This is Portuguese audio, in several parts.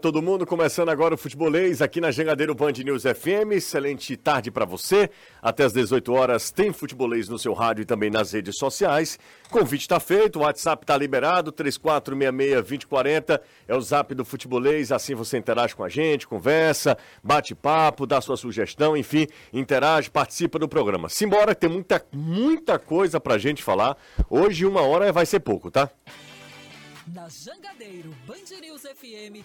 Todo mundo começando agora o Futebolês aqui na Jangadeiro Band News FM. Excelente tarde para você. Até às 18 horas tem Futebolês no seu rádio e também nas redes sociais. Convite está feito, o WhatsApp está liberado, 3466-2040 é o zap do Futebolês. Assim você interage com a gente, conversa, bate papo, dá sua sugestão, enfim, interage, participa do programa. Simbora, tem muita, muita coisa pra gente falar. Hoje, uma hora vai ser pouco, tá? Na Jangadeiro Band News FM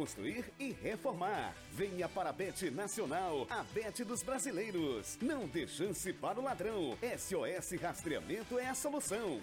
construir e reformar. Venha para a Bet Nacional, a Bet dos brasileiros. Não dê chance para o ladrão. SOS Rastreamento é a solução.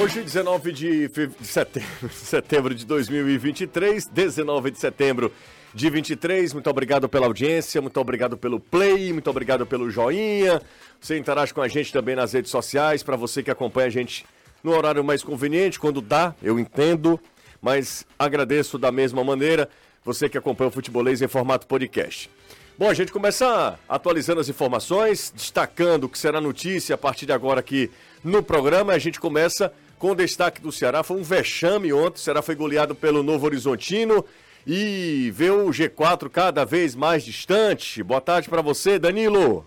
Hoje, 19 de setembro, setembro de 2023, 19 de setembro de 23. Muito obrigado pela audiência, muito obrigado pelo play, muito obrigado pelo joinha. Você interage com a gente também nas redes sociais, para você que acompanha a gente no horário mais conveniente, quando dá, eu entendo mas agradeço da mesma maneira você que acompanha o Futebolês em formato podcast. Bom, a gente começa atualizando as informações, destacando o que será notícia a partir de agora aqui no programa. A gente começa com o destaque do Ceará. Foi um vexame ontem. O Ceará foi goleado pelo Novo Horizontino e vê o G4 cada vez mais distante. Boa tarde para você, Danilo.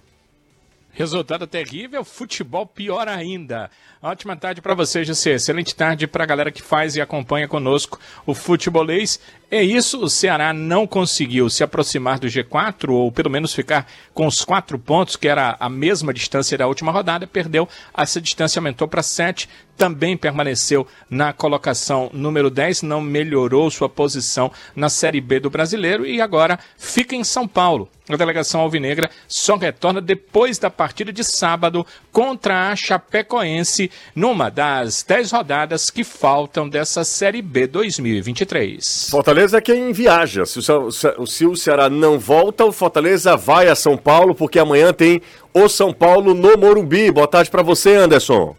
Resultado terrível, futebol pior ainda. Ótima tarde para você, José. Excelente tarde para a galera que faz e acompanha conosco o futebolês. É isso, o Ceará não conseguiu se aproximar do G4, ou pelo menos ficar com os quatro pontos, que era a mesma distância da última rodada, perdeu. Essa distância aumentou para sete, também permaneceu na colocação número 10, não melhorou sua posição na Série B do Brasileiro e agora fica em São Paulo. A delegação alvinegra só retorna depois da partida de sábado contra a Chapecoense, numa das 10 rodadas que faltam dessa Série B 2023. Fortaleza é quem viaja. Se o, se o Ceará não volta, o Fortaleza vai a São Paulo, porque amanhã tem o São Paulo no Morumbi. Boa tarde para você, Anderson.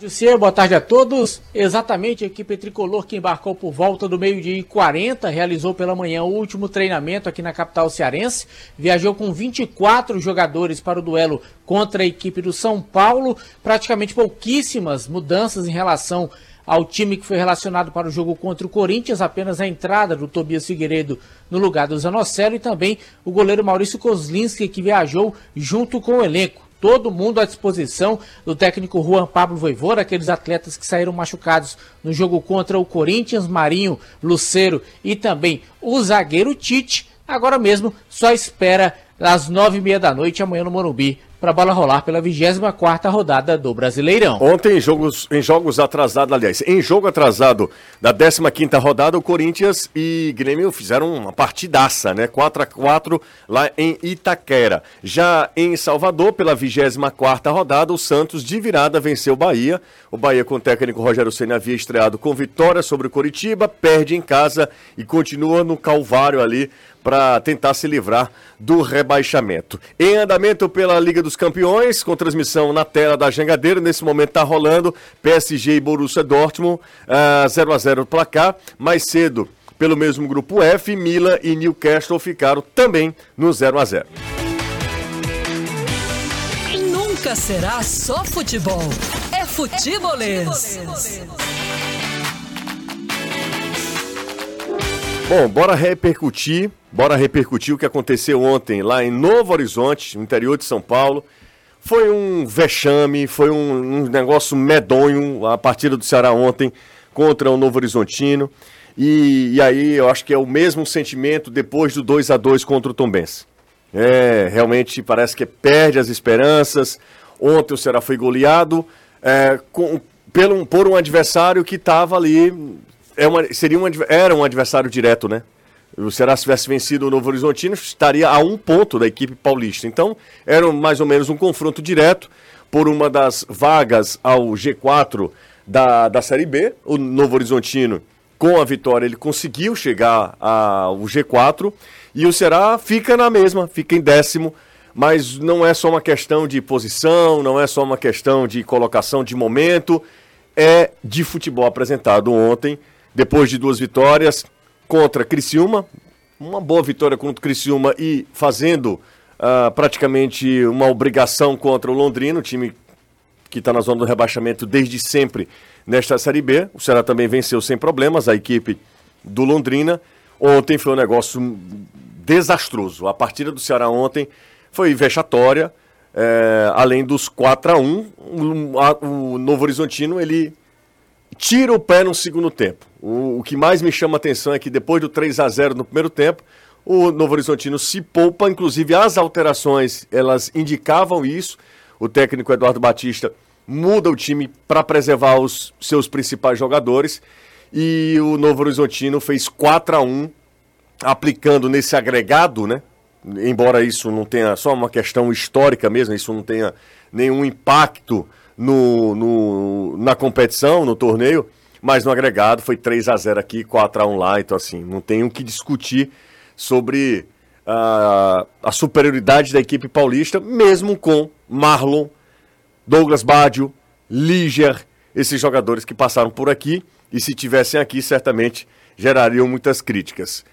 Jussier, boa tarde a todos. Exatamente, a equipe tricolor que embarcou por volta do meio-dia e 40 realizou pela manhã o último treinamento aqui na capital cearense. Viajou com 24 jogadores para o duelo contra a equipe do São Paulo. Praticamente pouquíssimas mudanças em relação ao time que foi relacionado para o jogo contra o Corinthians, apenas a entrada do Tobias Figueiredo no lugar do Zanocelo e também o goleiro Maurício Kozlinski que viajou junto com o elenco todo mundo à disposição do técnico Juan Pablo Voivora, aqueles atletas que saíram machucados no jogo contra o Corinthians, Marinho, Luceiro e também o zagueiro Tite. Agora mesmo só espera às nove e meia da noite amanhã no Morumbi para a bola rolar pela 24 rodada do Brasileirão. Ontem, em jogos, em jogos atrasados, aliás, em jogo atrasado da 15 rodada, o Corinthians e Grêmio fizeram uma partidaça, né? 4 a 4 lá em Itaquera. Já em Salvador, pela 24 rodada, o Santos de virada venceu o Bahia. O Bahia, com o técnico Rogério Senna, havia estreado com vitória sobre o Coritiba, perde em casa e continua no calvário ali para tentar se livrar do rebaixamento. Em andamento pela Liga dos Campeões, com transmissão na tela da Jangadeira, nesse momento está rolando PSG e Borussia Dortmund, uh, 0 a 0 placar. Mais cedo, pelo mesmo grupo F, Milan e Newcastle ficaram também no 0 a 0. Nunca será só futebol, é futebolês. É futebolês. Bom, bora repercutir, bora repercutir o que aconteceu ontem lá em Novo Horizonte, no interior de São Paulo. Foi um vexame, foi um, um negócio medonho a partida do Ceará ontem contra o Novo Horizontino. E, e, aí eu acho que é o mesmo sentimento depois do 2 a 2 contra o Tombense. É, realmente parece que perde as esperanças. Ontem o Ceará foi goleado é, com, pelo, por um adversário que estava ali é uma, seria um, era um adversário direto, né? O Ceará, se tivesse vencido o Novo Horizontino, estaria a um ponto da equipe paulista. Então, era mais ou menos um confronto direto por uma das vagas ao G4 da, da Série B. O Novo Horizontino com a vitória ele conseguiu chegar ao G4 e o Ceará fica na mesma, fica em décimo, mas não é só uma questão de posição, não é só uma questão de colocação de momento, é de futebol apresentado ontem, depois de duas vitórias contra Criciúma, uma boa vitória contra Criciúma e fazendo uh, praticamente uma obrigação contra o Londrina, o time que está na zona do rebaixamento desde sempre nesta Série B. O Ceará também venceu sem problemas a equipe do Londrina. Ontem foi um negócio desastroso. A partida do Ceará ontem foi vexatória. É, além dos 4 a 1 o, a, o Novo Horizontino ele tira o pé no segundo tempo. O, o, que mais me chama a atenção é que depois do 3 a 0 no primeiro tempo, o Novo Horizontino se poupa, inclusive as alterações elas indicavam isso. O técnico Eduardo Batista muda o time para preservar os seus principais jogadores e o Novo Horizontino fez 4 a 1 aplicando nesse agregado, né? Embora isso não tenha só uma questão histórica mesmo, isso não tenha nenhum impacto no, no, na competição, no torneio, mas no agregado foi 3 a 0 aqui, 4 a 1 lá, então assim, não tem o que discutir sobre uh, a superioridade da equipe paulista, mesmo com Marlon, Douglas Badio, Liger, esses jogadores que passaram por aqui e se tivessem aqui certamente gerariam muitas críticas.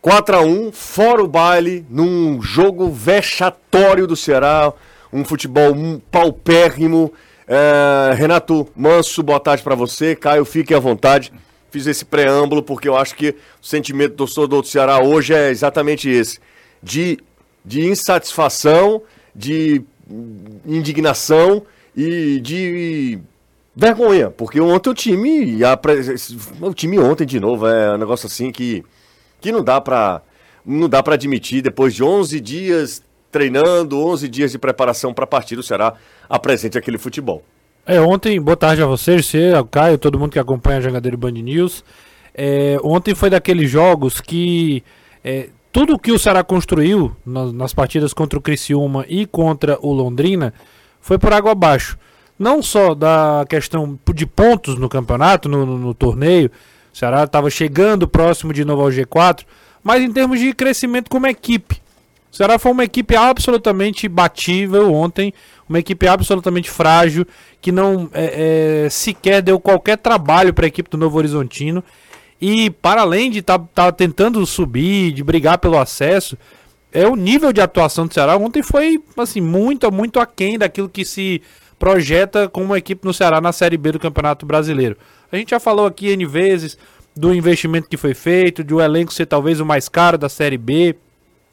4 a 1 fora o baile, num jogo vexatório do Ceará, um futebol paupérrimo, é, Renato Manso, boa tarde para você. Caio, fique à vontade. Fiz esse preâmbulo porque eu acho que o sentimento do torcedor do Ceará hoje é exatamente esse: de, de insatisfação, de indignação e de vergonha. Porque ontem o time. O time ontem de novo é um negócio assim que, que não dá para não dá para admitir depois de 11 dias treinando, 11 dias de preparação para a partida, o Ceará apresente aquele futebol. É, ontem, boa tarde a vocês, você, o Caio, todo mundo que acompanha a Jangadeiro Band News. É, ontem foi daqueles jogos que é, tudo que o Ceará construiu nas, nas, partidas contra o Criciúma e contra o Londrina foi por água abaixo. Não só da questão de pontos no campeonato, no, no, no torneio, o Ceará estava chegando próximo de novo ao G4, mas em termos de crescimento como equipe. O Ceará foi uma equipe absolutamente batível ontem, uma equipe absolutamente frágil, que não é, é, sequer deu qualquer trabalho para a equipe do Novo Horizontino. E para além de estar tá, tá tentando subir, de brigar pelo acesso, é o nível de atuação do Ceará ontem foi assim muito, muito aquém daquilo que se projeta como uma equipe no Ceará na Série B do Campeonato Brasileiro. A gente já falou aqui N vezes do investimento que foi feito, de o elenco ser talvez o mais caro da Série B,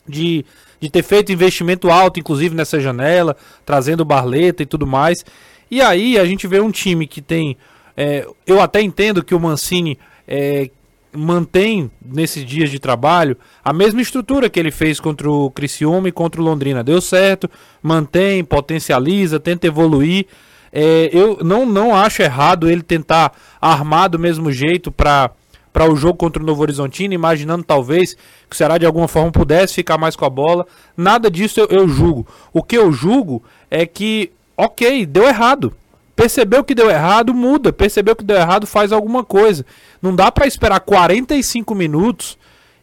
de de ter feito investimento alto, inclusive nessa janela, trazendo Barleta e tudo mais. E aí a gente vê um time que tem. É, eu até entendo que o Mancini é, mantém nesses dias de trabalho a mesma estrutura que ele fez contra o Criciúma e contra o Londrina. Deu certo, mantém, potencializa, tenta evoluir. É, eu não, não acho errado ele tentar armar do mesmo jeito para para o jogo contra o Novo Horizontino, imaginando talvez que o Ceará de alguma forma pudesse ficar mais com a bola. Nada disso eu, eu julgo. O que eu julgo é que, ok, deu errado. Percebeu que deu errado, muda. Percebeu que deu errado, faz alguma coisa. Não dá para esperar 45 minutos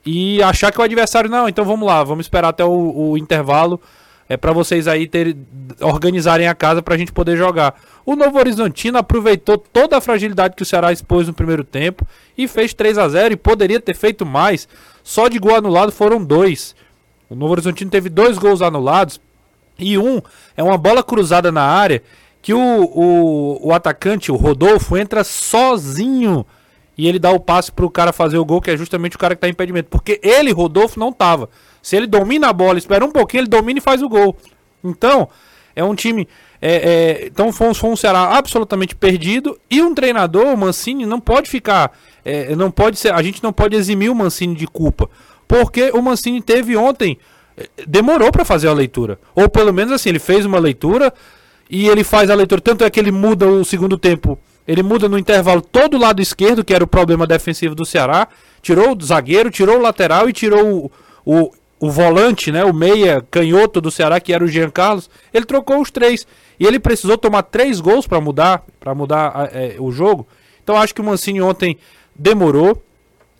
e achar que o adversário não. Então vamos lá, vamos esperar até o, o intervalo é para vocês aí ter, organizarem a casa para a gente poder jogar. O Novo Horizontino aproveitou toda a fragilidade que o Ceará expôs no primeiro tempo e fez 3 a 0 e poderia ter feito mais. Só de gol anulado foram dois. O Novo Horizontino teve dois gols anulados e um é uma bola cruzada na área que o, o, o atacante, o Rodolfo, entra sozinho e ele dá o passe para o cara fazer o gol, que é justamente o cara que está impedimento. Porque ele, Rodolfo, não tava. Se ele domina a bola, espera um pouquinho, ele domina e faz o gol. Então, é um time. É, é, então foi, foi, um Ceará absolutamente perdido. E um treinador, o Mancini, não pode ficar. É, não pode ser. A gente não pode eximir o Mancini de culpa. Porque o Mancini teve ontem. É, demorou para fazer a leitura. Ou pelo menos assim, ele fez uma leitura e ele faz a leitura. Tanto é que ele muda o segundo tempo. Ele muda no intervalo todo o lado esquerdo, que era o problema defensivo do Ceará. Tirou o zagueiro, tirou o lateral e tirou o, o o volante, né, o meia canhoto do Ceará, que era o Jean Carlos, ele trocou os três. E ele precisou tomar três gols para mudar, para mudar é, o jogo. Então acho que o Mancini ontem demorou.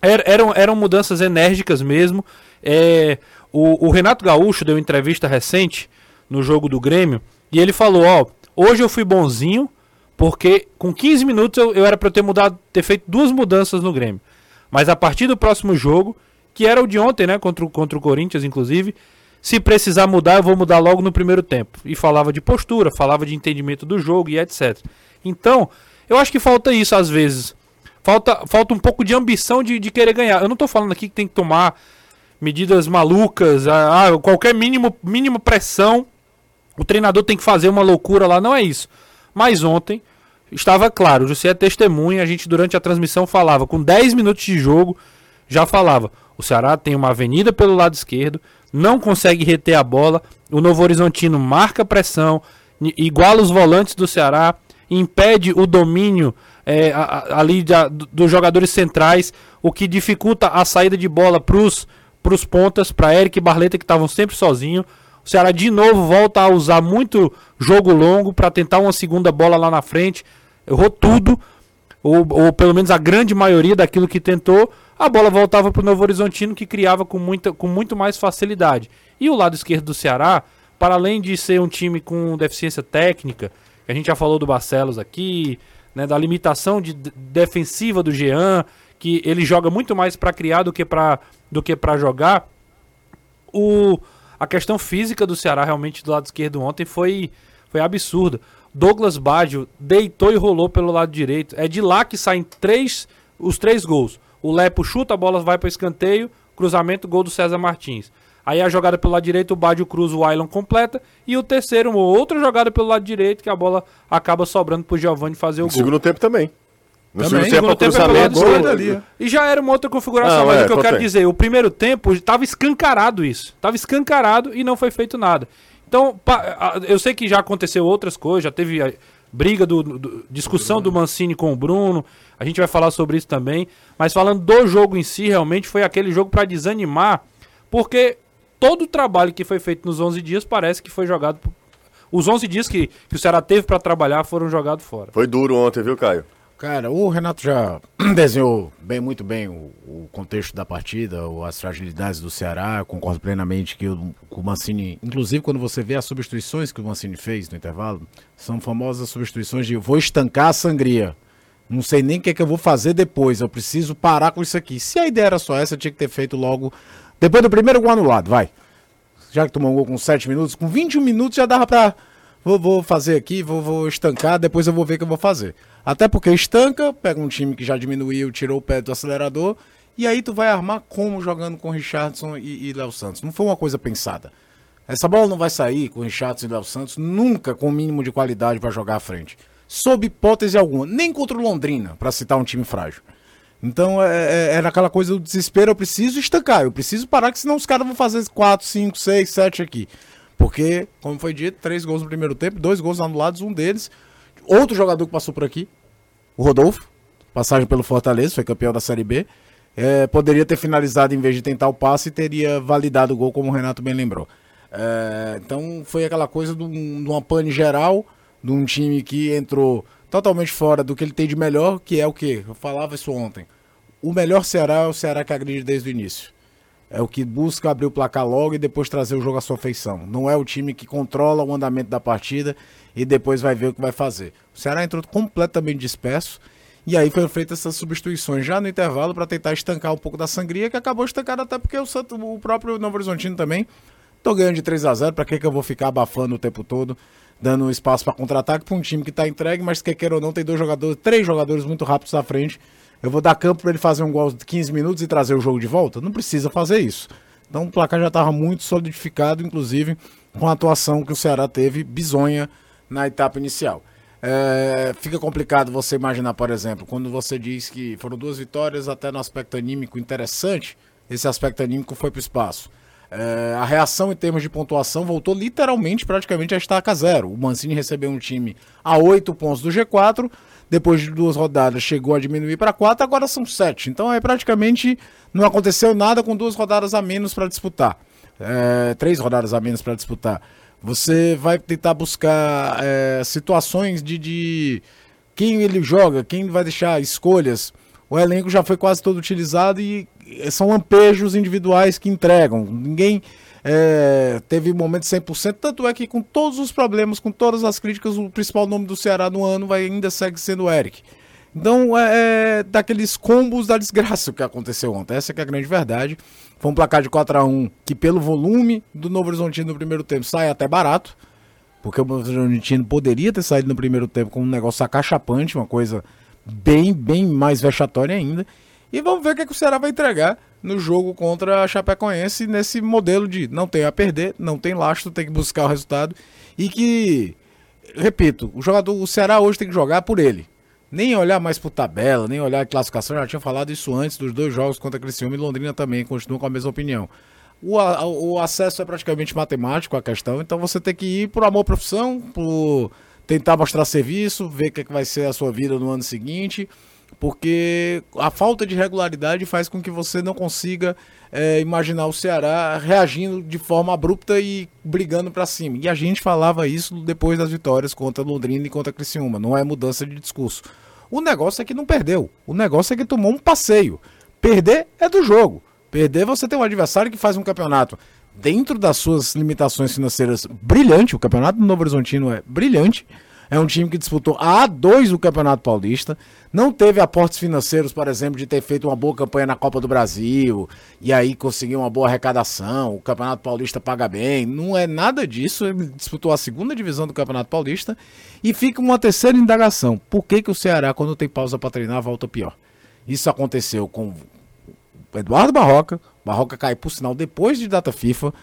Er, eram, eram mudanças enérgicas mesmo. É, o, o, Renato Gaúcho deu uma entrevista recente no jogo do Grêmio e ele falou: Ó, hoje eu fui bonzinho porque com 15 minutos eu, eu era para ter mudado, ter feito duas mudanças no Grêmio. Mas a partir do próximo jogo, que era o de ontem, né, contra, contra o Corinthians, inclusive, se precisar mudar, eu vou mudar logo no primeiro tempo. E falava de postura, falava de entendimento do jogo e etc. Então, eu acho que falta isso às vezes. Falta, falta um pouco de ambição de, de querer ganhar. Eu não estou falando aqui que tem que tomar medidas malucas, ah, ah, qualquer mínimo, mínima pressão, o treinador tem que fazer uma loucura lá, não é isso. Mas ontem estava claro, você é testemunha, a gente durante a transmissão falava, com 10 minutos de jogo, já falava, o Ceará tem uma avenida pelo lado esquerdo, não consegue reter a bola, o Novo Horizontino marca pressão, iguala os volantes do Ceará, impede o domínio é, ali dos jogadores centrais, o que dificulta a saída de bola para os pontas, para Eric e Barleta que estavam sempre sozinhos. O Ceará de novo volta a usar muito jogo longo para tentar uma segunda bola lá na frente. Errou tudo, ou, ou pelo menos a grande maioria daquilo que tentou. A bola voltava para o Novo Horizontino que criava com, muita, com muito mais facilidade. E o lado esquerdo do Ceará, para além de ser um time com deficiência técnica, a gente já falou do Barcelos aqui, né, da limitação de, defensiva do Jean, que ele joga muito mais para criar do que para do que para jogar. O a questão física do Ceará realmente do lado esquerdo ontem foi foi absurda. Douglas Baggio deitou e rolou pelo lado direito. É de lá que saem três os três gols. O Lepo chuta, a bola vai para escanteio, cruzamento, gol do César Martins. Aí a jogada pelo lado direito, o Badio cruza, o Ailon completa. E o terceiro, uma outra jogada pelo lado direito, que a bola acaba sobrando pro Giovanni fazer o no gol. segundo tempo também. No também, segundo tempo, cruzamento, gol, ali. E já era uma outra configuração, não, mas é, o que eu quero dizer, o primeiro tempo estava escancarado isso. Estava escancarado e não foi feito nada. Então, eu sei que já aconteceu outras coisas, já teve eh, briga do, do discussão do Mancini com o Bruno. A gente vai falar sobre isso também. Mas falando do jogo em si, realmente foi aquele jogo para desanimar, porque todo o trabalho que foi feito nos 11 dias parece que foi jogado. Os 11 dias que, que o Ceará teve para trabalhar foram jogados fora. Foi duro ontem, viu, Caio? Cara, o Renato já desenhou bem, muito bem o, o, contexto da partida, as fragilidades do Ceará. Concordo plenamente que o, o Mancini, inclusive quando você vê as substituições que o Mancini fez no intervalo, são famosas substituições de vou estancar a sangria. Não sei nem o que, é que eu vou fazer depois, eu preciso parar com isso aqui. Se a ideia era só essa, tinha que ter feito logo depois do primeiro gol anulado, vai. Já que tomou um gol com 7 minutos, com 21 minutos já dava pra. Vou, vou fazer aqui, vou, vou estancar, depois eu vou ver o que eu vou fazer. Até porque estanca, pega um time que já diminuiu, tirou o pé do acelerador, e aí tu vai armar como jogando com Richardson e, e Léo Santos. Não foi uma coisa pensada. Essa bola não vai sair com Richardson e Léo Santos nunca com o mínimo de qualidade para jogar à frente. Sob hipótese alguma. Nem contra o Londrina, para citar um time frágil. Então é, é, era aquela coisa do desespero, eu preciso estancar, eu preciso parar, que senão os caras vão fazer 4, 5, 6, 7 aqui. Porque, como foi dito, três gols no primeiro tempo, dois gols anulados, um deles. Outro jogador que passou por aqui, o Rodolfo, passagem pelo Fortaleza, foi campeão da Série B. É, poderia ter finalizado em vez de tentar o passe e teria validado o gol, como o Renato bem lembrou. É, então foi aquela coisa de, um, de uma pane geral, de um time que entrou totalmente fora do que ele tem de melhor, que é o que? Eu falava isso ontem o melhor Ceará é o Ceará que agride desde o início. É o que busca abrir o placar logo e depois trazer o jogo à sua feição. Não é o time que controla o andamento da partida e depois vai ver o que vai fazer. O Ceará entrou completamente disperso e aí foram feitas essas substituições já no intervalo para tentar estancar um pouco da sangria, que acabou estancada até porque o, Santo, o próprio Novo Horizontino também. Tô ganhando de 3 a 0 para que, que eu vou ficar abafando o tempo todo, dando espaço para contra-ataque para um time que está entregue, mas que quer ou não tem dois jogadores, três jogadores muito rápidos à frente eu vou dar campo para ele fazer um gol de 15 minutos e trazer o jogo de volta? Não precisa fazer isso. Então o placar já estava muito solidificado, inclusive com a atuação que o Ceará teve bizonha na etapa inicial. É, fica complicado você imaginar, por exemplo, quando você diz que foram duas vitórias, até no aspecto anímico interessante, esse aspecto anímico foi para o espaço. É, a reação em termos de pontuação voltou literalmente praticamente a estaca zero. O Mancini recebeu um time a oito pontos do G4, depois de duas rodadas chegou a diminuir para quatro, agora são sete. Então é praticamente não aconteceu nada com duas rodadas a menos para disputar. É, três rodadas a menos para disputar. Você vai tentar buscar é, situações de, de quem ele joga, quem vai deixar escolhas. o elenco já foi quase todo utilizado e são lampejos individuais que entregam. Ninguém é, teve momento 100%, tanto é que com todos os problemas, com todas as críticas, o principal nome do Ceará no ano vai, ainda segue sendo o Eric. Então, é, é daqueles combos da desgraça que aconteceu ontem. Essa é a grande verdade. Foi um placar de 4 a 1 que, pelo volume do Novo Horizontino no primeiro tempo, sai até barato. Porque o Novo Horizontino poderia ter saído no primeiro tempo com um negócio acachapante, uma coisa bem, bem mais vexatória ainda. E vamos ver o que, é que o Ceará vai entregar no jogo contra a Chapecoense nesse modelo de não tem a perder, não tem lastro, tem que buscar o resultado e que, repito, o jogador, o Ceará hoje tem que jogar por ele. Nem olhar mais por tabela, nem olhar a classificação, já tinha falado isso antes dos dois jogos contra Criciúma e Londrina também, continuam com a mesma opinião. O, o acesso é praticamente matemático a questão, então você tem que ir por amor à profissão, por tentar mostrar serviço, ver o que, é que vai ser a sua vida no ano seguinte porque a falta de regularidade faz com que você não consiga é, imaginar o Ceará reagindo de forma abrupta e brigando para cima. E a gente falava isso depois das vitórias contra Londrina e contra Criciúma, não é mudança de discurso. O negócio é que não perdeu, o negócio é que tomou um passeio. Perder é do jogo. Perder você tem um adversário que faz um campeonato dentro das suas limitações financeiras brilhante, o campeonato do Novo Horizontino é brilhante é um time que disputou a A2 o Campeonato Paulista. Não teve aportes financeiros, por exemplo, de ter feito uma boa campanha na Copa do Brasil e aí conseguir uma boa arrecadação. O Campeonato Paulista paga bem. Não é nada disso. Ele disputou a segunda divisão do Campeonato Paulista. E fica uma terceira indagação: por que, que o Ceará, quando tem pausa para treinar, volta pior? Isso aconteceu com Eduardo Barroca. Barroca cai, por sinal, depois de data FIFA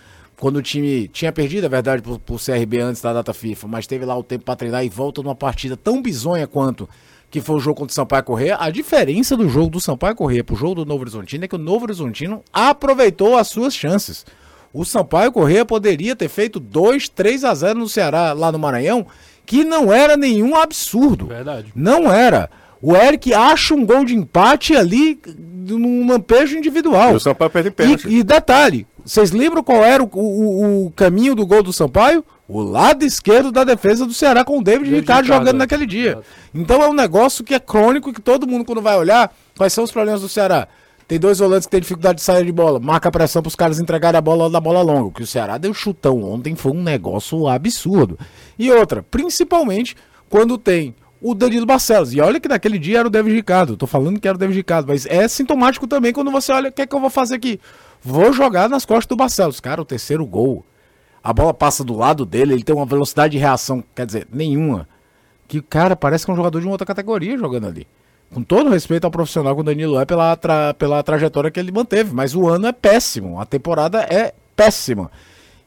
quando o time tinha perdido, é verdade, pro, pro CRB antes da data FIFA, mas teve lá o tempo para treinar e volta numa partida tão bizonha quanto que foi o jogo contra o Sampaio Corrêa. A diferença do jogo do Sampaio Corrêa pro jogo do Novo Horizontino é que o Novo Horizontino aproveitou as suas chances. O Sampaio Corrêa poderia ter feito 2, 3 a 0 no Ceará, lá no Maranhão, que não era nenhum absurdo. Verdade. Não era. O Eric acha um gol de empate ali num lampejo individual. E o Sampaio perde pênalti. E, e detalhe, vocês lembram qual era o, o, o, caminho do gol do Sampaio? O lado esquerdo da defesa do Ceará com o David, David Ricardo, Ricardo jogando naquele dia. Então é um negócio que é crônico que todo mundo, quando vai olhar, quais são os problemas do Ceará? Tem dois volantes que tem dificuldade de sair de bola. Marca a pressão para os caras entregarem a bola da bola longa. Que o Ceará deu chutão ontem foi um negócio absurdo. E outra, principalmente quando tem o Danilo Barcelos. E olha que naquele dia era o David Ricardo. Tô falando que era o David Ricardo, mas é sintomático também quando você olha o que é que eu vou fazer aqui. Vou jogar nas costas do Barcelos. Cara, o terceiro gol. A bola passa do lado dele, ele tem uma velocidade de reação, quer dizer, nenhuma. Que cara parece que é um jogador de uma outra categoria jogando ali. Com todo respeito ao profissional que o Danilo é pela, tra pela trajetória que ele manteve. Mas o ano é péssimo. A temporada é péssima.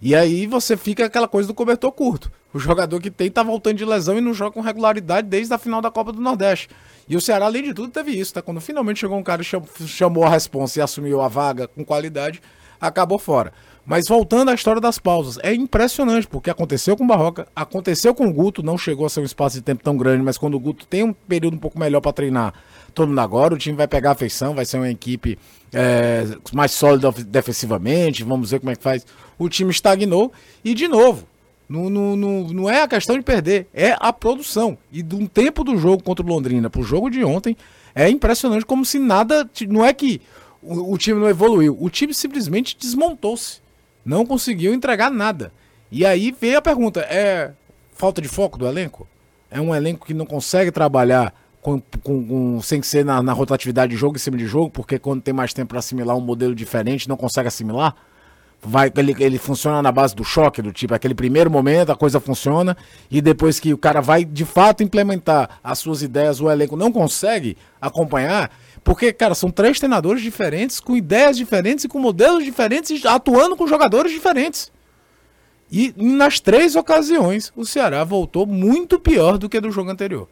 E aí você fica aquela coisa do cobertor curto. O jogador que tem tá voltando de lesão e não joga com regularidade desde a final da Copa do Nordeste. E o Ceará, além de tudo, teve isso, tá? Quando finalmente chegou um cara e chamou a responsa e assumiu a vaga com qualidade, acabou fora. Mas voltando à história das pausas, é impressionante, porque aconteceu com o Barroca, aconteceu com o Guto, não chegou a ser um espaço de tempo tão grande, mas quando o Guto tem um período um pouco melhor para treinar, todo mundo agora, o time vai pegar a feição, vai ser uma equipe é, mais sólida defensivamente, vamos ver como é que faz. O time estagnou e, de novo, não, não, não, não é a questão de perder, é a produção. E de um tempo do jogo contra o Londrina para o jogo de ontem, é impressionante como se nada. Não é que o, o time não evoluiu, o time simplesmente desmontou-se. Não conseguiu entregar nada. E aí veio a pergunta: é falta de foco do elenco? É um elenco que não consegue trabalhar com, com, com, sem ser na, na rotatividade de jogo em cima de jogo, porque quando tem mais tempo para assimilar um modelo diferente, não consegue assimilar? Vai ele, ele funciona na base do choque, do tipo, aquele primeiro momento a coisa funciona e depois que o cara vai de fato implementar as suas ideias, o elenco não consegue acompanhar, porque, cara, são três treinadores diferentes, com ideias diferentes e com modelos diferentes, atuando com jogadores diferentes. E nas três ocasiões, o Ceará voltou muito pior do que do jogo anterior.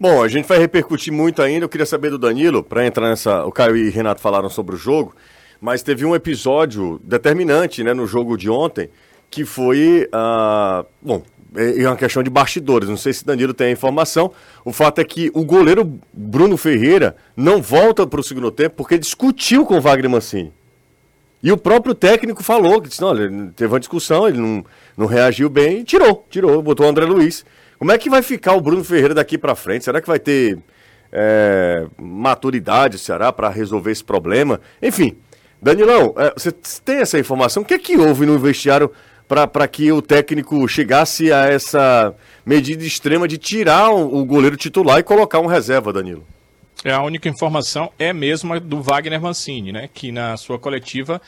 Bom, a gente vai repercutir muito ainda. Eu queria saber do Danilo, para entrar nessa. O Caio e o Renato falaram sobre o jogo. Mas teve um episódio determinante né, no jogo de ontem, que foi. Uh, bom, é, é uma questão de bastidores. Não sei se Danilo tem a informação. O fato é que o goleiro Bruno Ferreira não volta para o segundo tempo porque discutiu com o Wagner Mancini. E o próprio técnico falou que disse, não, ele teve uma discussão, ele não, não reagiu bem e tirou, tirou, botou o André Luiz. Como é que vai ficar o Bruno Ferreira daqui para frente? Será que vai ter é, maturidade o Ceará para resolver esse problema. Enfim, Danilão, é, você tem essa informação? O que é que houve no vestiário para que o técnico chegasse a essa medida extrema de tirar o, goleiro titular e colocar um reserva, Danilo? É, a única informação é mesmo a do Wagner Mancini, né? Que na sua coletiva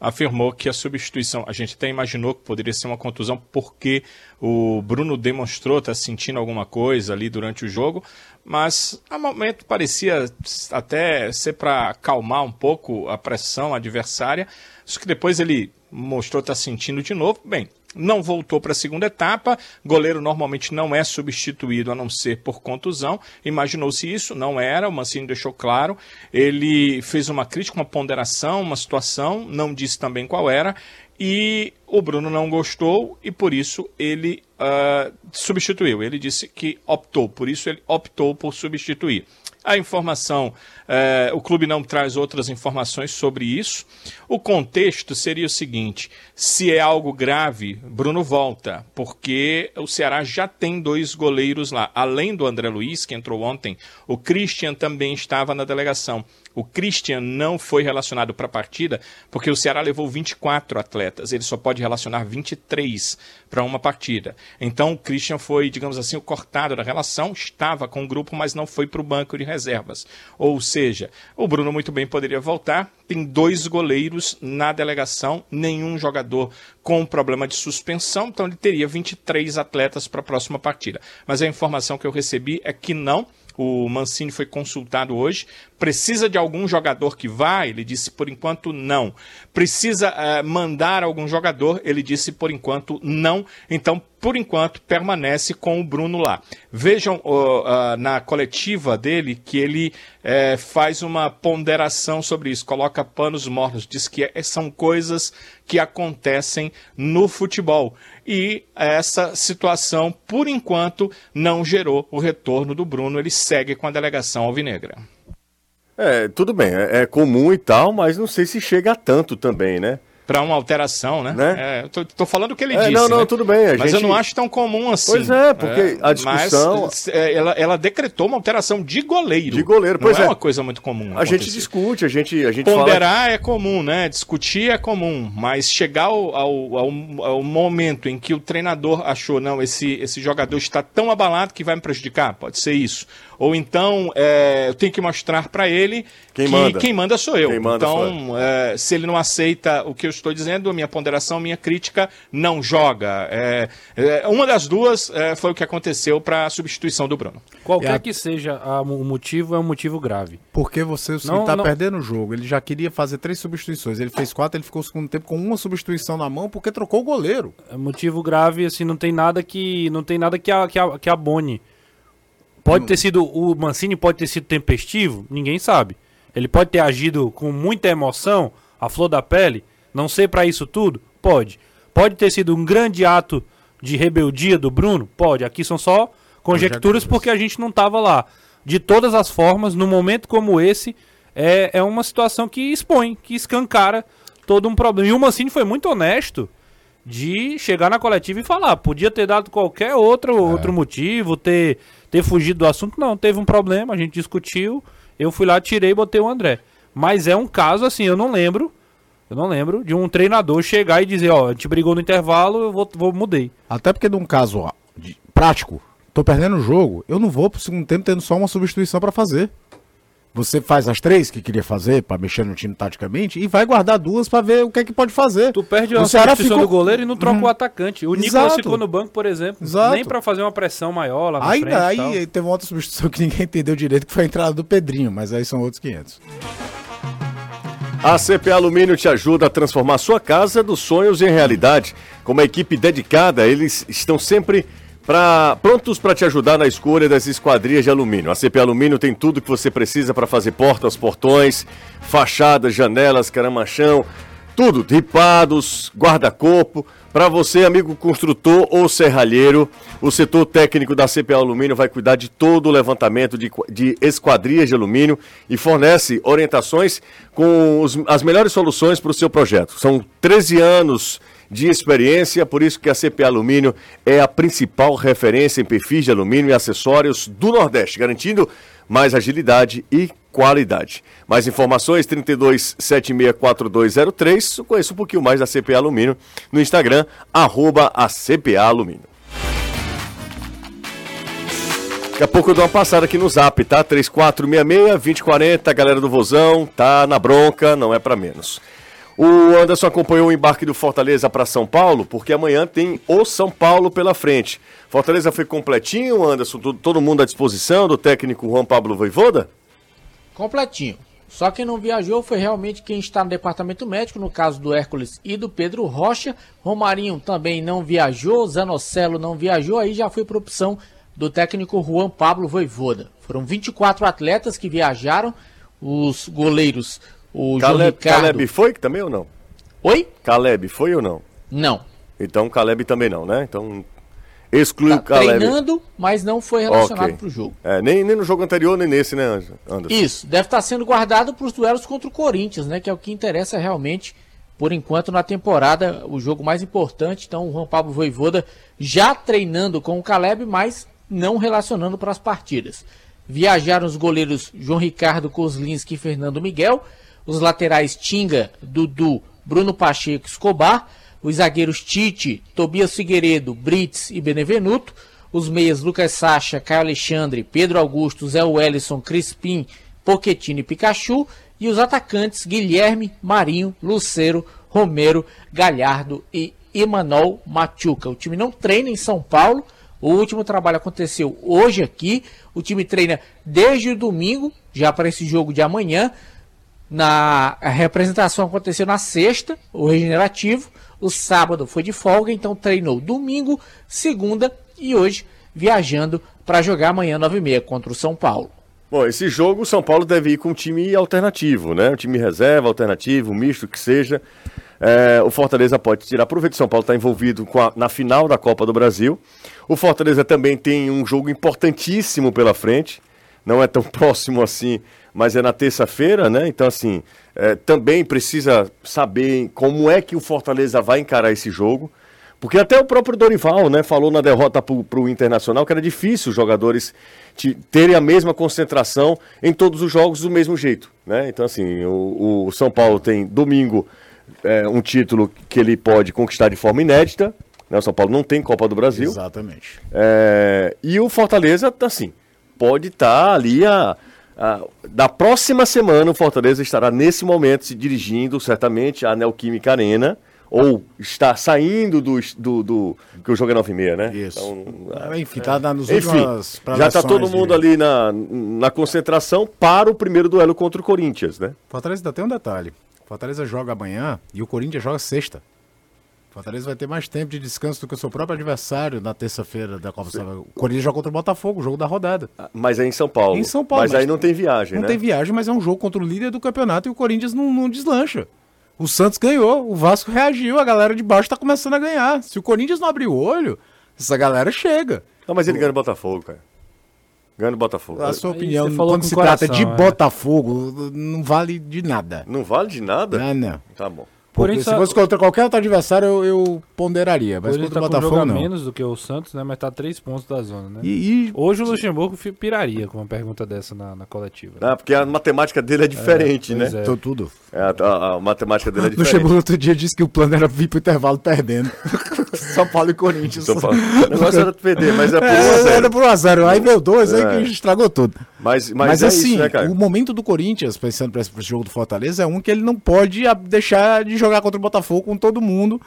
afirmou que a substituição, a gente até imaginou que poderia ser uma contusão porque o Bruno demonstrou estar sentindo alguma coisa ali durante o jogo, mas a momento parecia até ser para acalmar um pouco a pressão adversária, só que depois ele mostrou estar sentindo de novo. Bem, não voltou para a segunda etapa. Goleiro normalmente não é substituído a não ser por contusão. Imaginou-se isso, não era. O Mancini deixou claro. Ele fez uma crítica, uma ponderação, uma situação, não disse também qual era. E o Bruno não gostou e por isso ele uh, substituiu. Ele disse que optou, por isso ele optou por substituir. A informação, eh, o clube não traz outras informações sobre isso. O contexto seria o seguinte: se é algo grave, Bruno volta, porque o Ceará já tem dois goleiros lá. Além do André Luiz, que entrou ontem, o Christian também estava na delegação. O Christian não foi relacionado para a partida porque o Ceará levou 24 atletas. Ele só pode relacionar 23 para uma partida. Então o Christian foi, digamos assim, o cortado da relação, estava com o grupo, mas não foi para o banco de reservas. Ou o Bruno muito bem poderia voltar. Tem dois goleiros na delegação, nenhum jogador com problema de suspensão, então ele teria 23 atletas para a próxima partida. Mas a informação que eu recebi é que não. O Mancini foi consultado hoje. Precisa de algum jogador que vá? Ele disse por enquanto não. Precisa uh, mandar algum jogador? Ele disse por enquanto não. Então, por enquanto, permanece com o Bruno lá. Vejam uh, uh, na coletiva dele que ele uh, faz uma ponderação sobre isso, coloca panos mornos, diz que é, são coisas que acontecem no futebol. E essa situação, por enquanto, não gerou o retorno do Bruno. Ele segue com a delegação alvinegra. É, tudo bem, é, é, comum e tal, mas não sei se chega a tanto também, né? Para uma alteração, né? né? É, tô, tô, falando o que ele é, disse. Não, não, né? tudo bem. mas gente... eu não acho tão comum assim. Pois é, porque é, a discussão. Mas, é, ela, ela decretou uma alteração de goleiro. De goleiro, pois não é. é uma coisa muito comum. A acontecer. gente discute, a gente, a gente Ponderar fala... é comum, né? Discutir é comum. Mas chegar ao, ao, ao, ao, momento em que o treinador achou, não, esse, esse jogador está tão abalado que vai me prejudicar, pode ser isso ou então é, eu tenho que mostrar para ele quem que manda. quem manda sou eu. Manda então, é, se ele não aceita o que eu estou dizendo, a minha ponderação, minha crítica, não joga. É, é uma das duas é, foi o que aconteceu para a substituição do Bruno. Qualquer a... que seja a, o motivo, é um motivo grave. Porque você está perdendo o jogo. Ele já queria fazer três substituições. Ele fez quatro, ele ficou o segundo tempo com uma substituição na mão porque trocou o goleiro. É motivo grave, assim, não tem nada que não tem nada que, a, que, a, que abone Pode ter sido. O Mancini pode ter sido tempestivo? Ninguém sabe. Ele pode ter agido com muita emoção, a flor da pele, não sei para isso tudo? Pode. Pode ter sido um grande ato de rebeldia do Bruno? Pode. Aqui são só conjecturas porque a gente não estava lá. De todas as formas, num momento como esse, é, é uma situação que expõe, que escancara todo um problema. E o Mancini foi muito honesto de chegar na coletiva e falar. Podia ter dado qualquer outro, é. outro motivo, ter ter fugido do assunto. Não, teve um problema, a gente discutiu. Eu fui lá, tirei e botei o André. Mas é um caso assim, eu não lembro. Eu não lembro de um treinador chegar e dizer, ó, a gente brigou no intervalo, eu vou, vou mudei. Até porque num caso ó, de, prático, tô perdendo o jogo, eu não vou pro segundo tempo tendo só uma substituição para fazer. Você faz as três que queria fazer para mexer no time taticamente e vai guardar duas para ver o que é que pode fazer. Tu perde a substituição ficou... do goleiro e não troca hum. o atacante. O Nicolas ficou no banco, por exemplo, Exato. nem para fazer uma pressão maior lá na aí, frente. Aí teve uma outra substituição que ninguém entendeu direito, que foi a entrada do Pedrinho, mas aí são outros 500. A CP Alumínio te ajuda a transformar sua casa dos sonhos em realidade. Com uma equipe dedicada, eles estão sempre Pra, prontos para te ajudar na escolha das esquadrias de alumínio. A CP Alumínio tem tudo que você precisa para fazer portas, portões, fachadas, janelas, caramachão, tudo, ripados, guarda-corpo. Para você, amigo construtor ou serralheiro, o setor técnico da CP Alumínio vai cuidar de todo o levantamento de, de esquadrias de alumínio e fornece orientações com os, as melhores soluções para o seu projeto. São 13 anos de experiência, por isso que a CP Alumínio é a principal referência em perfis de alumínio e acessórios do Nordeste, garantindo mais agilidade e qualidade. Mais informações, 32764203. Conheça um pouquinho mais da CPA Alumínio no Instagram, arroba a CPA Alumínio. Daqui a pouco eu dou uma passada aqui no zap, tá? 3466-2040, galera do Vozão, tá na bronca, não é para menos. O Anderson acompanhou o embarque do Fortaleza para São Paulo, porque amanhã tem o São Paulo pela frente. Fortaleza foi completinho, Anderson, todo, mundo à disposição do técnico Juan Pablo Voivoda? Completinho. Só quem não viajou foi realmente quem está no departamento médico, no caso do Hércules e do Pedro Rocha. Romarinho também não viajou, Zanocelo não viajou, aí já foi por opção do técnico Juan Pablo Voivoda. Foram 24 atletas que viajaram, os goleiros, o Caleb. Caleb foi também ou não? Oi? Caleb foi ou não? Não. Então Caleb também não, né? Então exclui Tá o Caleb. treinando, mas não foi relacionado Ok. para o jogo. É, nem, nem no jogo anterior, nem nesse, né, Anderson? Isso, deve estar sendo guardado para os duelos contra o Corinthians, né? Que é o que interessa realmente, por enquanto, na temporada, o jogo mais importante. Então, o Juan Pablo Voivoda já treinando com o Caleb, mas não relacionando para as partidas. Viajaram os goleiros João Ricardo Kozlinski e Fernando Miguel, os laterais Tinga, Dudu, Bruno Pacheco Escobar, os zagueiros Tite, Tobias Figueiredo, Brits e Benevenuto, os meias Lucas Sacha, Caio Alexandre, Pedro Augusto, Zé Wellison, Crispim, Pochettino e Pikachu, e os atacantes Guilherme, Marinho, Lucero, Romero, Galhardo e Emanuel Machuca. O time não treina em São Paulo, o último trabalho aconteceu hoje aqui, o time treina desde o domingo, já para esse jogo de amanhã, na a representação aconteceu na sexta, o regenerativo. O sábado foi de folga, então treinou domingo, segunda e hoje viajando para jogar amanhã 9h30 contra o São Paulo. Bom, esse jogo o São Paulo deve ir com um time alternativo, né? Um time reserva, alternativo, misto que seja. É, o Fortaleza pode tirar proveito. O São Paulo está envolvido a- na final da Copa do Brasil. O Fortaleza também tem um jogo importantíssimo pela frente. Não é tão próximo assim, mas é na terça-feira, né? Então, assim, é, também precisa saber como é que o Fortaleza vai encarar esse jogo. Porque até o próprio Dorival, né, falou na derrota para o Internacional que era difícil os jogadores te- terem a mesma concentração em todos os jogos do mesmo jeito, né? Então assim, o, o São Paulo tem domingo é, um título que ele pode conquistar de forma inédita, né? O São Paulo não tem Copa do Brasil. Exatamente. É, e o Fortaleza, assim, pode estar ali a, a- Da próxima semana, o Fortaleza estará nesse momento se dirigindo, certamente, à Neoquímica Arena. Ou está saindo do. do, do que o jogo é 9 e meia, né? Isso. Então, Ah, Enfim, tá na- nos Enfim, últimas já está todo mundo de- ali na, na concentração para o primeiro duelo contra o Corinthians, né? Fortaleza ainda tem um detalhe. Fortaleza joga amanhã e o Corinthians joga sexta. Fortaleza vai ter mais tempo de descanso do que o seu próprio adversário na terça-feira da Copa Sul. O Corinthians joga contra o Botafogo, o jogo da rodada. Mas é em São Paulo. Em São Paulo, Mas, mas aí não tem viagem, Não né? tem viagem, mas é um jogo contra o líder do campeonato e o Corinthians não, não deslancha. O Santos ganhou, o Vasco reagiu, a galera de baixo tá começando a ganhar. Se o Corinthians não abrir o olho, essa galera chega. Não, mas ele ganha no Botafogo, cara. Ganha no Botafogo. A sua opinião, quando se o coração, trata de é. Botafogo, não vale de nada. Não vale de nada? Não, não. Tá bom. Porque Porém, se só- fosse contra qualquer outro adversário, eu, eu ponderaria. Mas contra tá o um Botafogo, a não. menos do que o Santos, né? Mas tá três pontos da zona, né? E, e- Hoje o Luxemburgo piraria com uma pergunta dessa na, na coletiva. né? Ah, porque a matemática dele é diferente, né? pois é. Tô tudo. É, a, a- a matemática dele é diferente. Luxemburgo outro dia disse que o plano era vir pro intervalo perdendo. São Paulo e Corinthians. São Paulo. O negócio era perder, mas é por 1 a É, 0. era por 1x0. Aí veio dois, É. aí que estragou tudo. Mas, mas, Mas, é assim, isso, né, o momento do Corinthians, pensando pra esse jogo do Fortaleza, é um que ele não pode a- deixar de jogar contra o Botafogo com todo mundo.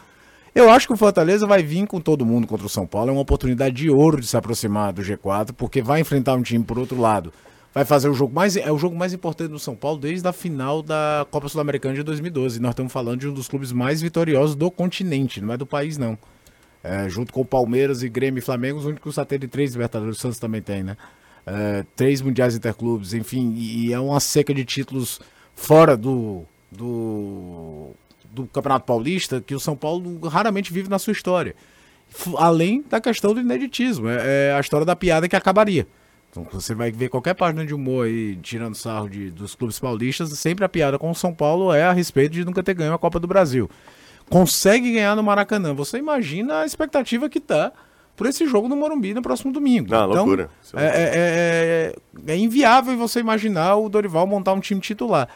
Eu acho que o Fortaleza vai vir com todo mundo contra o São Paulo. É uma oportunidade de ouro de se aproximar do G4, porque vai enfrentar um time por outro lado. Vai fazer o jogo mais. É o jogo mais importante do São Paulo desde a final da Copa Sul-Americana de 2012. Nós estamos falando de um dos clubes mais vitoriosos do continente, não é do país, não. É, junto com o Palmeiras e Grêmio e Flamengo, os únicos a terem três Libertadores, o Santos também tem, né? É, três Mundiais Interclubes, enfim, e, é uma seca de títulos fora do, do, do Campeonato Paulista que o São Paulo raramente vive na sua história. Além da questão do ineditismo, é, é a história da piada que acabaria. Então, você vai ver qualquer página de humor aí, tirando sarro de, dos clubes paulistas, sempre a piada com o São Paulo é a respeito de nunca ter ganho a Copa do Brasil consegue ganhar no Maracanã. Você imagina a expectativa que tá por esse jogo no Morumbi no próximo domingo. Ah, loucura. Então, é, é, é, é inviável você imaginar o Dorival montar um time titular.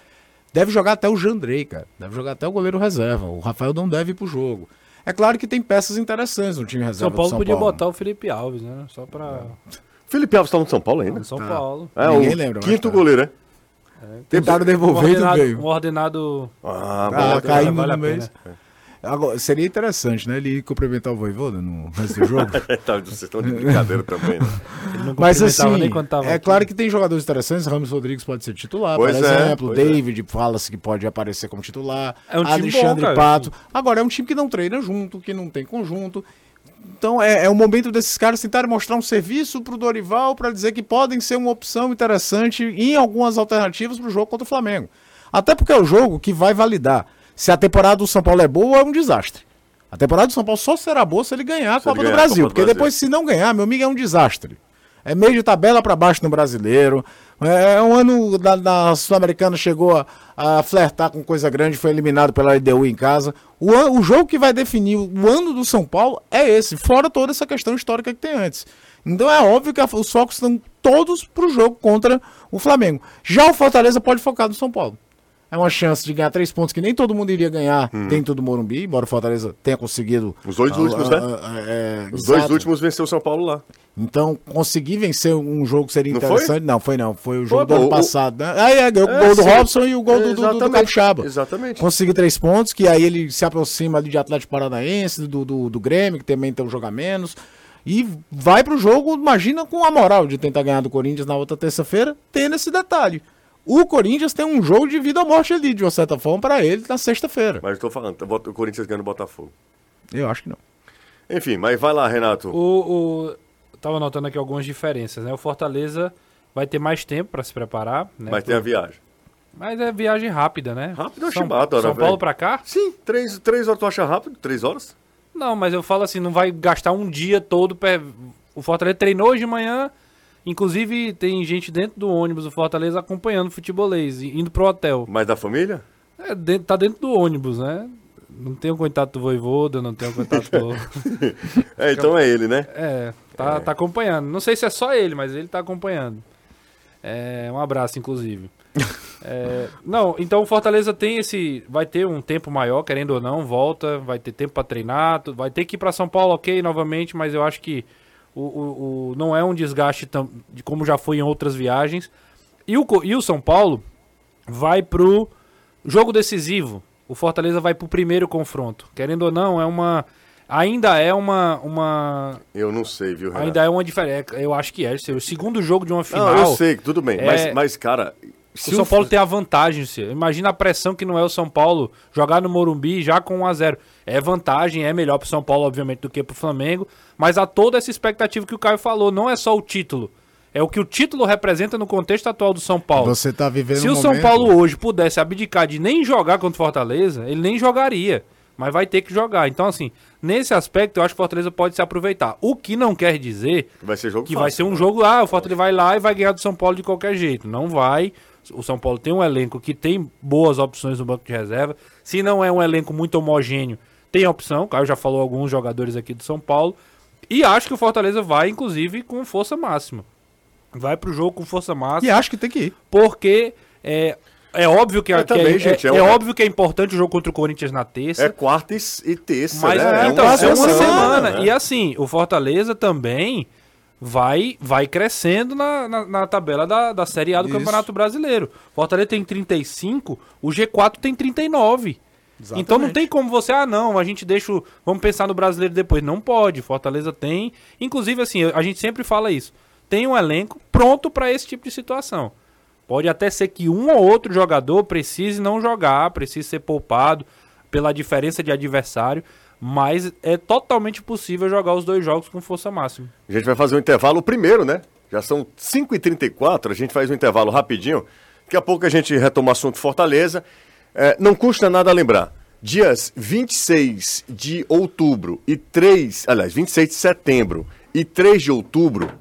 Deve jogar até o Jandrei, cara. Deve jogar até o goleiro reserva. O Rafael não deve ir pro jogo. É claro que tem peças interessantes no time reserva. São Paulo do São podia Paulo. botar o Felipe Alves, né? Só pra. Felipe Alves tá no São Paulo ainda? São Paulo. É, Ninguém o lembra, quinto tá. goleiro, né? Tentaram Um devolver e não ordenado, veio. um ordenado Ah, Ah, caindo vale no mês. pena. Agora, seria interessante, né? Ele ir cumprimentar o Voivoda no resto do jogo. Tá, Vocês estão de brincadeira também, né? Ele não Mas assim, nem quando tava é aqui. claro que tem jogadores interessantes. Ramos Rodrigues pode ser titular, Pois por é, exemplo. é. David fala-se que pode aparecer como titular. É um time Alexandre bom. Pato. Agora, é um time que não treina junto, que não tem conjunto. Então é, é o momento desses caras tentarem mostrar um serviço pro Dorival para dizer que podem ser uma opção interessante em algumas alternativas pro jogo contra o Flamengo. Até porque é o jogo que vai validar se a temporada do São Paulo é boa é um desastre. A temporada do São Paulo só será boa se ele ganhar a Se Copa do ganhar a Brasil. Copa do porque Brasil. depois, se não ganhar, meu amigo, é um desastre. É meio de tabela para baixo no brasileiro. É um ano da, da Sul-Americana chegou a, a flertar com coisa grande, foi eliminado pela LDU em casa. O, an- o jogo que vai definir o ano do São Paulo é esse, fora toda essa questão histórica que tem antes. Então é óbvio que a- os focos estão todos pro jogo contra o Flamengo. Já o Fortaleza pode focar no São Paulo. É uma chance de ganhar três pontos que nem todo mundo iria ganhar dentro do Morumbi, embora o Fortaleza tenha conseguido. Hum. Os dois ah, últimos, ah, né? ah, é, Os dois exato. últimos venceu o São Paulo lá. Então, conseguir vencer um jogo seria Não foi? interessante. Não, foi não. Foi o jogo do ano o- passado. Né? Aí é, ganhou o É, gol do sim. Robson e o gol do, do, do. Capixaba. Exatamente. Conseguir três pontos, que aí ele se aproxima ali de Atlético Paranaense, do, do, do Grêmio, que também tem um jogo a menos. E vai pro jogo, imagina, com a moral de tentar ganhar do Corinthians na outra terça-feira, tendo esse detalhe. O Corinthians tem um jogo de vida ou morte ali, de uma certa forma, pra ele na sexta-feira. Mas eu tô falando, o Corinthians ganhando o Botafogo. Eu acho que não. Enfim, mas vai lá, Renato. O, o, tava notando aqui algumas diferenças, né? O Fortaleza vai ter mais tempo para se preparar, né? Mas tem a viagem. Mas é viagem rápida, né? Rápido, eu São, acho barato, São Paulo pra cá? Sim, três, três horas tu acha rápido? Três horas? Não, mas eu falo assim, não vai gastar um dia todo. pe- O Fortaleza treinou hoje de manhã. Inclusive, tem gente dentro do ônibus do Fortaleza acompanhando o futebolês, indo pro hotel. Mais da família? É, dentro- tá dentro do ônibus, né? Não tenho contato do Voivoda, não tenho contato do. É, então é ele, né? É, tá, tá acompanhando. Não sei se é só ele, mas ele tá acompanhando. É, um abraço, inclusive. É, não, então o Fortaleza tem esse. Vai ter um tempo maior, querendo ou não, volta, vai ter tempo pra treinar, vai ter que ir pra São Paulo, ok, novamente, mas eu acho que o, o- o- não é um desgaste tão, de como já foi em outras viagens. E o, e o São Paulo vai pro jogo decisivo. O Fortaleza vai pro primeiro confronto. Querendo ou não, é uma. Ainda é uma. uma Eu não sei, viu, Renato? ainda é uma diferença. Eu acho que é. O segundo jogo de uma final. Não, eu sei, tudo bem. é- Mas, mas, cara. O se São Paulo tem a vantagem. Imagina a pressão que não é o São Paulo jogar no Morumbi já com 1 a 0 É vantagem, é melhor pro São Paulo, obviamente, do que pro Flamengo. Mas há toda essa expectativa que o Caio falou. Não é só o título. É o que o título representa no contexto atual do São Paulo. Você tá vivendo Se um o São momento- Paulo hoje pudesse abdicar de nem jogar contra o Fortaleza, ele nem jogaria. Mas vai ter que jogar. Então, assim, nesse aspecto, eu acho que o Fortaleza pode se aproveitar. O que não quer dizer Vai ser jogo que vai fácil, ser um né? jogo, ah, o Fortaleza vai lá e vai ganhar do São Paulo de qualquer jeito. Não vai. O São Paulo tem um elenco que tem boas opções no banco de reserva. Se não é um elenco muito homogêneo, tem opção. O Caio já falou alguns jogadores aqui do São Paulo. E acho que o Fortaleza vai, inclusive, com força máxima. Vai pro jogo com força máxima E acho que tem que ir. porque é, é óbvio que, É que também, é, gente, é- é é um- óbvio que é importante o jogo contra o Corinthians na terça. É quarta e, terça, mas né? é, então, é uma de semana. né? E assim, o Fortaleza também vai vai crescendo na, na, na tabela da, da Série A do Isso. Campeonato Brasileiro. Fortaleza tem 35, o G4 tem 39. Então não tem como você, ah não, a gente deixa, o- vamos pensar no brasileiro depois. Não pode, Fortaleza tem. Inclusive assim, a gente sempre fala isso. Tem um elenco pronto para esse tipo de situação. Pode até ser que um ou outro jogador precise não jogar, precise ser poupado pela diferença de adversário, mas é totalmente possível jogar os dois jogos com força máxima. A gente vai fazer um intervalo primeiro, né? Já são 5h34, a gente faz um intervalo rapidinho. Daqui a pouco a gente retoma o assunto Fortaleza. É, não custa nada lembrar. Dias 26 de outubro e 3, aliás, 26 de setembro e 3 de outubro,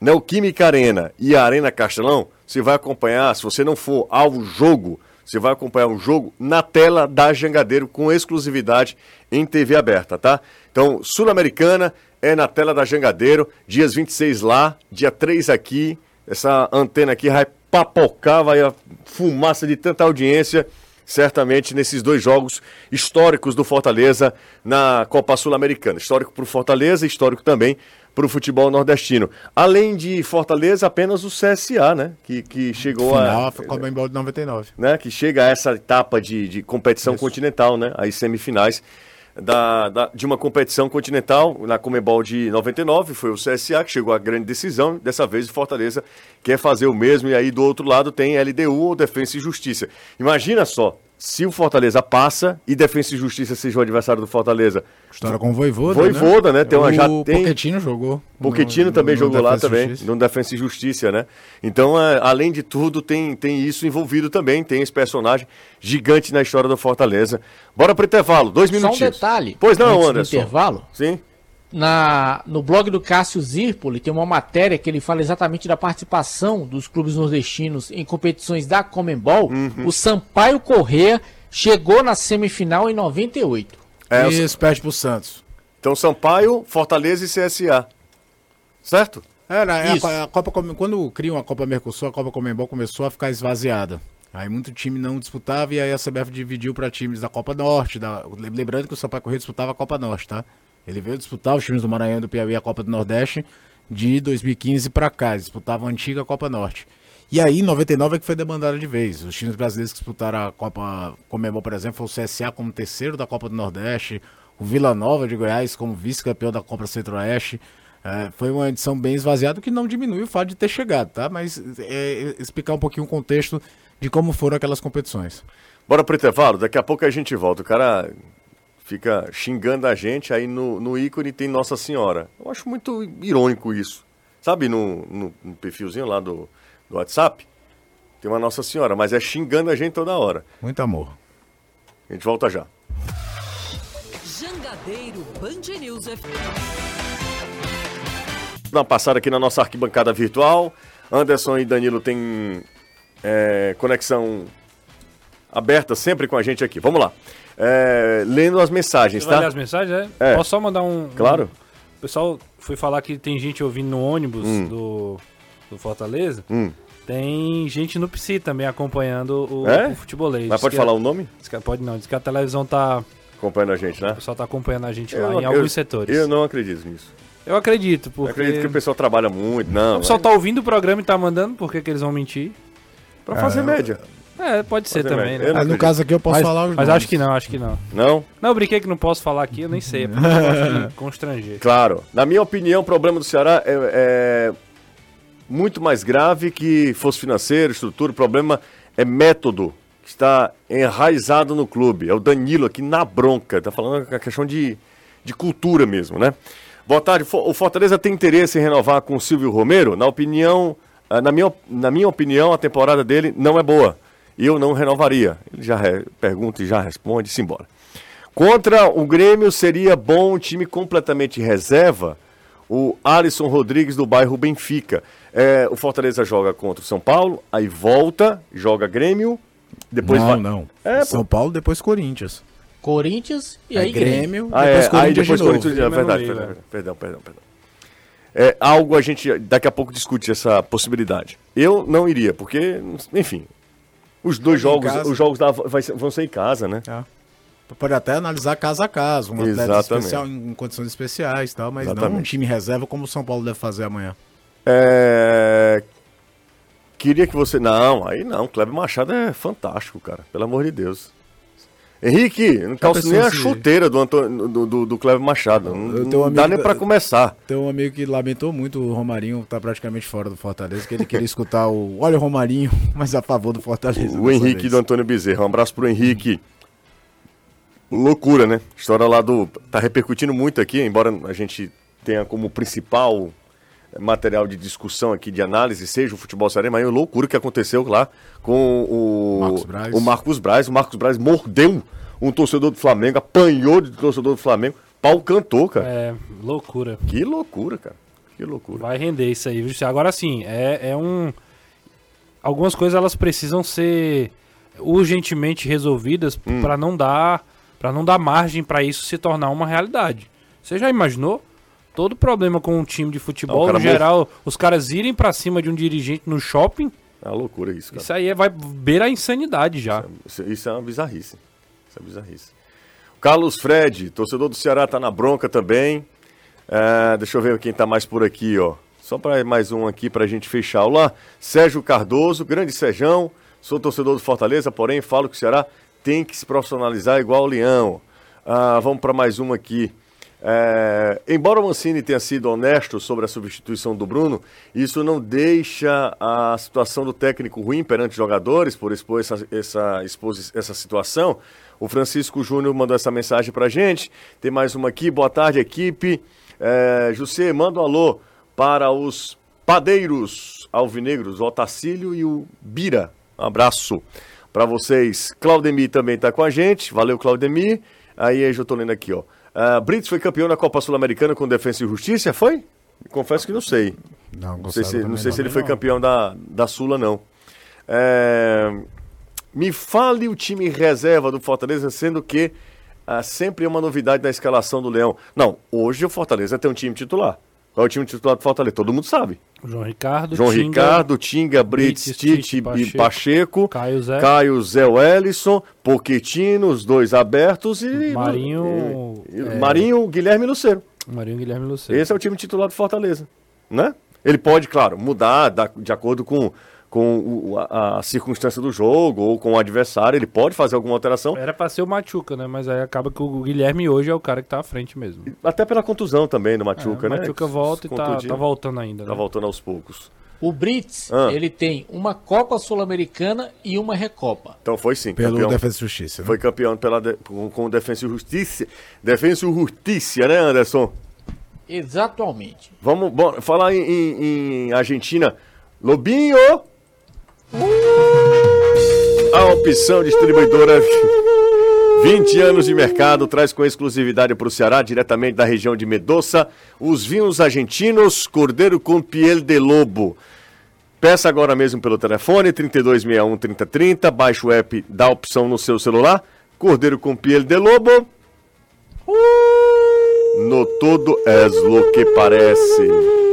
Neoquímica Arena e a Arena Castelão, você vai acompanhar, se você não for ao jogo, você vai acompanhar o jogo na tela da Jangadeiro com exclusividade em TV aberta, tá? Então, Sul-Americana é na tela da Jangadeiro, dias 26 lá, dia 3 aqui. Essa antena aqui vai papocar, vai a fumaça de tanta audiência, certamente nesses dois jogos históricos do Fortaleza na Copa Sul-Americana. Histórico para o Fortaleza, histórico também para o futebol nordestino. Além de Fortaleza, apenas o CSA, né? Que, que chegou Final, a. Embol de 99. Né, que chega a essa etapa de, de competição continental, né? As semifinais da, da- de uma competição continental na Comebol de 99, foi o CSA que chegou à grande decisão, dessa vez o Fortaleza quer fazer o mesmo, e aí do outro lado tem LDU ou Defensa e Justiça. Imagina só, se o Fortaleza passa e Defensa e Justiça seja o adversário do Fortaleza. História com o Voivoda, Voivoda, né? Tem uma- já o tem- Pochettino jogou. Pochettino no- também no jogou lá Defensa e também, Justiça. no Defensa e Justiça, né? Então, é, além de tudo, tem, tem isso envolvido também, tem esse personagem gigante na história do Fortaleza. Bora pro intervalo, dois Só um minutinhos. detalhe. Pois não, antes do Anderson. intervalo. Sim. Na, no blog do Cássio Zirpoli tem uma matéria que ele fala exatamente da participação dos clubes nordestinos em competições da Comembol. Uhum. O Sampaio Corrêa chegou na semifinal em 98. É, E isso perde pro Santos. Então, Sampaio, Fortaleza e CSA. Certo? Era, é, Isso. a, a Copa quando criam a Copa Mercosul, a Copa Comembol começou a ficar esvaziada. Aí muito time não disputava e aí a CBF dividiu para times da Copa Norte. Da, lembrando que o Sampaio Correia disputava a Copa Norte, tá? Ele veio disputar os times do Maranhão e do Piauí a Copa do Nordeste de 2015 para cá. Eles disputavam a antiga Copa Norte. E aí, em 99 é que foi demandada de vez. Os times brasileiros que disputaram a Copa Comembol, por exemplo, foi o CSA como terceiro da Copa do Nordeste, o Vila Nova de Goiás como vice-campeão da Copa Centro-Oeste. É, foi uma edição bem esvaziada, que não diminui o fato de ter chegado, tá? Mas é, explicar um pouquinho o contexto de como foram aquelas competições. Bora pro intervalo, daqui a pouco a gente volta. O cara fica xingando a gente, aí no, no ícone tem Nossa Senhora. Eu acho muito irônico isso. Sabe, no, no, no perfilzinho lá do, do WhatsApp, tem uma Nossa Senhora, mas é xingando a gente toda hora. Muito amor. A gente volta já. Jangadeiro Band News FM. Dar uma passada aqui na nossa arquibancada virtual. Anderson e Danilo têm é, conexão aberta sempre com a gente aqui. Vamos lá. É, lendo as mensagens, Você vai ler tá? as mensagens, é? É. Posso só mandar um... Claro. um- O pessoal foi falar que tem gente ouvindo no ônibus Hum. do, do Fortaleza. Hum. Tem gente no Psi também acompanhando o, É? o futebolês. Mas pode falar a- o nome? diz que- pode não, diz que a televisão tá... Acompanhando a gente, né? O pessoal tá acompanhando a gente Eu lá não- em alguns eu- setores. Eu não acredito nisso. Eu acredito, Eu porque... acredito que o pessoal trabalha muito. Não, O pessoal tá ouvindo o programa e tá mandando, por que, que eles vão mentir? pra fazer média. É, pode ser também, né? Eu não Mas no acredito. caso aqui eu posso mas falar os mas nomes. acho que não, acho que não. Não? Não, eu brinquei que não posso falar aqui, eu nem sei. É porque eu gosto de constranger. Claro. Na minha opinião, o problema do Ceará é, é muito mais grave que fosse financeiro, estrutura. O problema é método que está enraizado no clube. É o Danilo aqui na bronca. Tá falando a questão de, de cultura mesmo, né? Boa tarde. Fo- O Fortaleza tem interesse em renovar com o Silvio Romero? Na opinião, ah, na minha, na minha opinião, a temporada dele não é boa. Eu não renovaria. Ele já re- pergunta e já responde, simbora. Contra o Grêmio seria bom um time completamente reserva. O Alisson Rodrigues do bairro Benfica. É, o Fortaleza joga contra o São Paulo, aí volta, joga Grêmio, depois não, vai. não. É, pô. São Paulo, depois Corinthians. Corinthians e Aí aí Grêmio. Grêmio, Ah, depois é, aí Corinthians depois de novo. Corinthians. É verdade, perdão, perdão, perdão, perdão. É algo a gente daqui a pouco discute essa possibilidade. Eu não iria, porque, enfim, os dois jogos, os jogos da, vai vão ser em casa, né? Pode até analisar caso a caso, um atleta Exatamente. especial em condições especiais e tal, mas não um Exatamente. time reserva como o São Paulo deve fazer amanhã. É... Queria que você. Não, aí não. Kleber Machado é fantástico, cara. Pelo amor de Deus. Henrique, não calço pensou nem a se- chuteira do, Antônio, do, do, do Kleber Machado. Não, tenho um não dá amigo nem pra da- começar. Tem um amigo que lamentou muito o Romarinho tá praticamente fora do Fortaleza, que ele queria escutar o Olha o Romarinho, mas a favor do Fortaleza. O Henrique vez. do Antônio Bezerra. Um abraço pro Henrique. Loucura, né? História lá do. Tá repercutindo muito aqui, embora a gente tenha como principal material de discussão aqui, de análise, seja o futebol sério, mas é loucura que aconteceu lá com o Marcos Braz. o Marcos Braz. O Marcos Braz mordeu um torcedor do Flamengo, apanhou de torcedor do Flamengo, pau cantou, cara. É, loucura. Que loucura, cara. Que loucura. Vai render isso aí, viu? Agora sim, é, é um. Algumas coisas elas precisam ser urgentemente resolvidas Hum. pra não dar para não dar margem pra isso se tornar uma realidade. Você já imaginou Todo problema com um time de futebol, cara no geral, os caras irem pra cima de um dirigente no shopping, É uma loucura isso, cara. isso aí é- vai beira a insanidade já. Isso, isso é uma bizarrice. Isso é bizarrice. Carlos Fred, torcedor do Ceará, tá na bronca também. É, deixa eu ver quem tá mais por aqui, ó. Só para mais um aqui pra gente fechar. Olá, Sérgio Cardoso, grande Sejão. Sou torcedor do Fortaleza, porém falo que o Ceará tem que se profissionalizar igual o Leão. Ah, vamos para mais uma aqui. É, embora o Mancini tenha sido honesto sobre a substituição do Bruno, isso não deixa a situação do técnico ruim perante os jogadores por expor essa, essa, essa situação. O Francisco Júnior mandou essa mensagem pra gente. Tem mais uma aqui. Boa tarde, equipe. É, José, manda um alô para os padeiros alvinegros, o Otacílio e o Bira. Um abraço para vocês. Claudemir também está com a gente. Valeu, Claudemir. Aí eu estou lendo aqui, ó. Ah, Brits foi campeão da Copa Sul-Americana com Defensa e Justiça, foi? Confesso que não sei. Não, Não sei se, não sei se ele foi campeão da, da Sula, não. É, me fale o time reserva do Fortaleza, sendo que ah, sempre é uma novidade na escalação do Leão. Não, hoje o Fortaleza tem um time titular. Qual é o time titular do Fortaleza? Todo mundo sabe. João Ricardo, João Tinga, Ricardo, Tinga, Brits, Tite e Pacheco, Pacheco. Caio Zé. Caio Zé Wellison, Poquetino, os dois abertos e. Marinho, e- e- é. Marinho, Guilherme Luceiro. Marinho Guilherme Lucero. Esse é o time titular do Fortaleza, né? Ele pode, claro, mudar da- de acordo com, com o- a, a circunstância do jogo ou com o adversário, ele pode fazer alguma alteração, Era pra ser o Machuca, né? Mas aí acaba que o Guilherme hoje é o cara que tá à frente mesmo. até pela contusão também do Machuca, É, né? O Machuca volta e tá, tá voltando ainda. Tá né? voltando aos poucos. O Brits, Ah. ele tem uma Copa Sul-Americana e uma Recopa. Então foi sim, Pelo campeão. Defesa e Justiça. né? Foi campeão pela de- com, com o Defensa e Justiça. Defensa e Justiça, né, Anderson? Exatamente. Vamos bom, falar em, em- em Argentina. Lobinho! A opção distribuidora 20 anos de mercado traz com exclusividade para o Ceará, diretamente da região de Medoça, os vinhos argentinos Cordeiro com Piel de Lobo. Peça agora mesmo pelo telefone 3261 3030, baixe o app da opção no seu celular. Cordeiro com Piel de Lobo. No todo es lo que parece.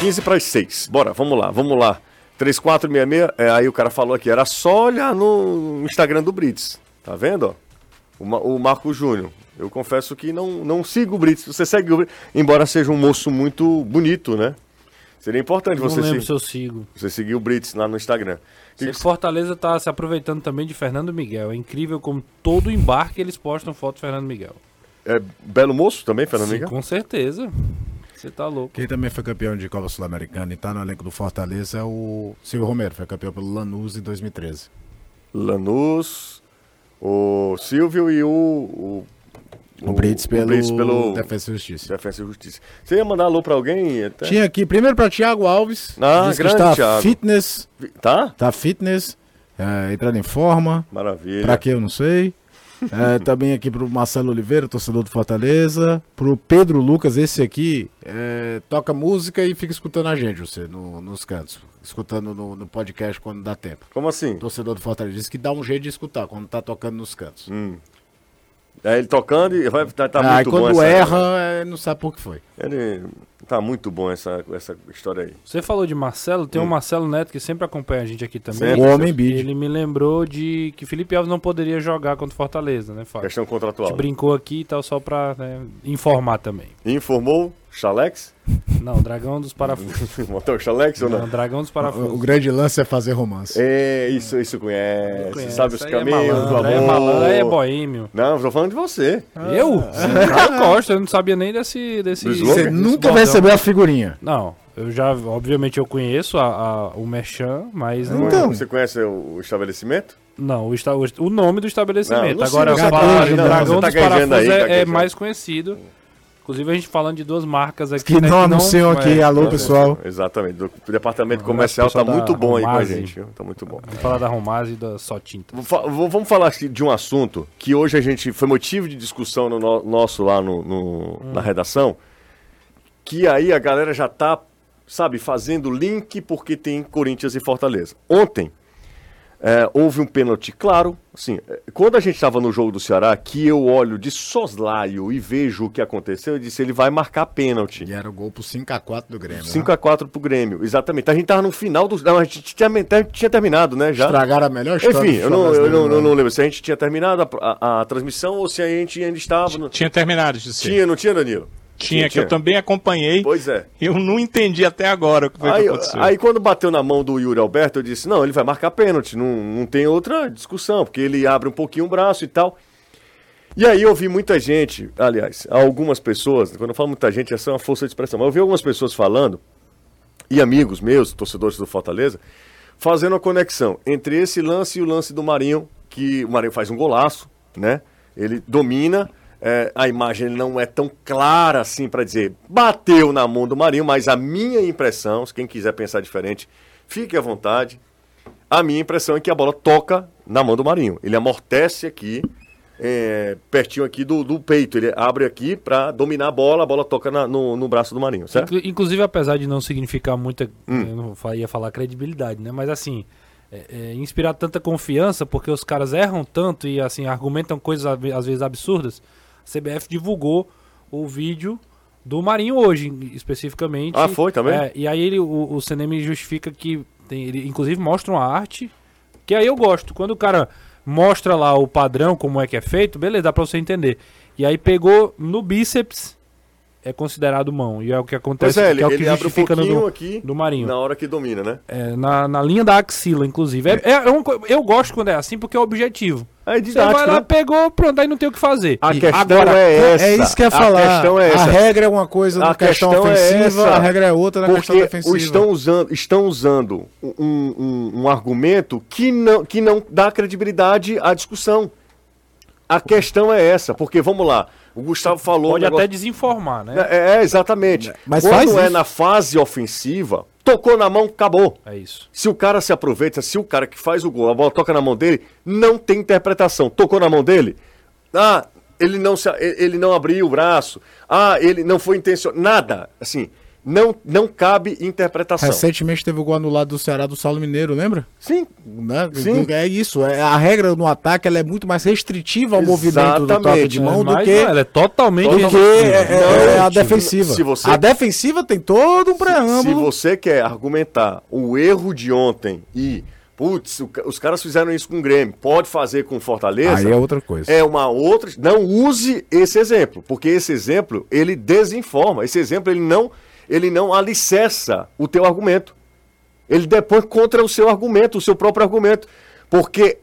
Quinze para as seis. Bora, vamos lá, vamos lá. 3466, é, aí o cara falou aqui, era só olhar no Instagram do Brits. Tá vendo, ó? O, o Marco Júnior. Eu confesso que não, não sigo o Brits. Você segue o Brits, embora seja um moço muito bonito, né? Seria importante Não você, lembro se- se eu sigo. você seguir o Brits lá no Instagram. Que Fortaleza tá se aproveitando também de Fernando Miguel. É incrível como todo embarque eles postam foto do Fernando Miguel. É belo moço também, Fernando Sim, Miguel? com certeza. Você tá louco. Quem também foi campeão de Copa Sul-Americana e tá no elenco do Fortaleza é o Silvio Romero, foi campeão pelo Lanús em 2013. Lanús, o Silvio e o. O, O, Brits pelo, Brits pelo Defesa e Justiça. Defesa e Justiça. Você ia mandar alô pra alguém? Até? Tinha aqui, primeiro para Thiago Alves, Ah, diz que grande está Thiago. fitness, Tá? tá fitness, é, entrando em forma, Maravilha. Pra que eu não sei. É, também aqui pro Marcelo Oliveira, torcedor do Fortaleza. Pro Pedro Lucas, esse aqui é, toca música e fica escutando a gente, você, no- nos cantos. Escutando no, no podcast quando dá tempo. Como assim? Torcedor do Fortaleza diz que dá um jeito de escutar quando tá tocando nos cantos. É ele tocando e vai tá, tá Aí muito bom quando essa. erra, é, não sabe por que foi. Ele tá muito bom essa, essa história aí. Você falou de Marcelo, tem um Marcelo Neto que sempre acompanha a gente aqui também. Sempre. O homem bid. Ele me lembrou de que Felipe Alves não poderia jogar contra o Fortaleza, né, Fábio? Questão A contratual. gente brincou aqui e tal, só pra né, informar também. Informou Chalex? Não, Dragão dos Parafusos. Botou o Chalex ou Não, não? Dragão dos O, Parafusos. o grande lance é fazer romance. É, isso, isso conhece. Conhece, Sabe os aí é caminhos do amor. É malandro, é boêmio. Não, eu tô falando de você. Eu? Eu gosto, eu não sabia nem desse... desse? Você desse nunca bordão. vai receber a figurinha. Não, eu já, obviamente eu conheço a, a- o Merchan, mas não, Então. Você conhece o, o estabelecimento? não o, esta- o, o nome do estabelecimento. Não, não Agora, o tá- não, Dragão tá dos gaguejando aí, Parafusos é- é, gaguejando. mais conhecido. Inclusive a gente falando de duas marcas aqui. Que né, não anunciam aqui. é, Alô, pessoal. Exatamente. Do departamento comercial tá pessoal muito bom aí com a gente. viu? Tá muito bom. Vamos falar da Romase e da Só Tinta. Vamos falar aqui de um assunto que hoje a gente foi motivo de discussão no no- nosso lá no, no- na redação, que aí a galera já tá, sabe, fazendo link porque tem Corinthians e Fortaleza. Ontem, É, houve um pênalti claro. Assim, é, quando a gente estava no jogo do Ceará, que eu olho de soslaio e vejo o que aconteceu, eu disse: ele vai marcar pênalti. E era o gol pro 5x4 do Grêmio. 5x4 pro Grêmio, exatamente. A gente tava no final do. Não, a gente tinha, tinha terminado, né? Já. Estragaram a melhor história. Enfim, eu, não, eu não, não, não, lembro se a gente tinha terminado a, a, a, transmissão ou se a gente ainda estava. No... Tinha terminado de ser. Tinha, não tinha, Danilo? Tinha, que eu também acompanhei. Pois é. Eu não entendi até agora o que foi aí, que aconteceu. Aí quando bateu na mão do Yuri Alberto, eu disse, não, ele vai marcar pênalti, não, não tem outra discussão, porque ele abre um pouquinho o braço e tal. E aí eu vi muita gente, aliás, algumas pessoas, quando eu falo muita gente, essa é uma força de expressão, mas eu vi algumas pessoas falando, e amigos meus, torcedores do Fortaleza, fazendo a conexão entre esse lance e o lance do Marinho, que o Marinho faz um golaço, né? Ele domina, é, a imagem não é tão clara assim para dizer bateu na mão do Marinho, mas a minha impressão, se quem quiser pensar diferente, fique à vontade. A minha impressão é que a bola toca na mão do Marinho. Ele amortece aqui, é, pertinho aqui do, do, peito. Ele abre aqui para dominar a bola, a bola toca na, no, no, braço do Marinho, certo? Inclusive, apesar de não significar muita. Hum. Eu não ia falar credibilidade, né? Mas assim. É, é, inspirar tanta confiança, porque os caras erram tanto e assim argumentam coisas às vezes absurdas CBF divulgou o vídeo do Marinho hoje, especificamente. Ah, foi também? É, e aí ele, o, o CNM justifica que tem, ele inclusive mostra uma arte, que aí eu gosto. Quando o cara mostra lá o padrão, como é que é feito, beleza, dá pra você entender. E aí pegou no bíceps é considerado mão. E é o que acontece. Pois é, ele, é o que ele abre um do, aqui do Marinho. Na hora que domina, né? É, na, na linha da axila, inclusive. É, é, é um, eu gosto quando é assim porque é objetivo. É didático, Você vai lá, né? pegou, pronto, aí não tem o que fazer. A e questão agora, é essa. É isso que eu ia falar. A, questão é essa. a regra é uma coisa na questão, questão, ofensiva, é a regra é outra na porque questão defensiva. Estão usando, estão usando um, um, um argumento que não, que não dá credibilidade à discussão. A questão é essa, porque vamos lá. O Gustavo falou. Pode negócio... até desinformar, né? É, é exatamente. Mas Quando é isso. na fase ofensiva, tocou na mão, acabou. É isso. Se o cara se aproveita, se o cara que faz o gol, a bola toca na mão dele, não tem interpretação. Tocou na mão dele? Ah, ele não, se, ele não abriu o braço. Ah, ele não foi intencional. Nada. Assim, não, não cabe interpretação. Recentemente teve o gol anulado do Ceará do Saulo Mineiro, lembra? Sim. Né? Sim. É isso. É, a regra no ataque ela é muito mais restritiva ao Exatamente. movimento do toque de mão é, do que. Não, ela é totalmente do que é, é, é a defensiva. Se você, a defensiva tem todo um preâmbulo. Se, se você quer argumentar o erro de ontem e putz, os caras fizeram isso com o Grêmio, pode fazer com Fortaleza. Aí é outra coisa. É uma outra. Não use esse exemplo, porque esse exemplo ele desinforma. Esse exemplo ele não ele não alicerça o teu argumento. Ele depõe contra o seu argumento, o seu próprio argumento. Porque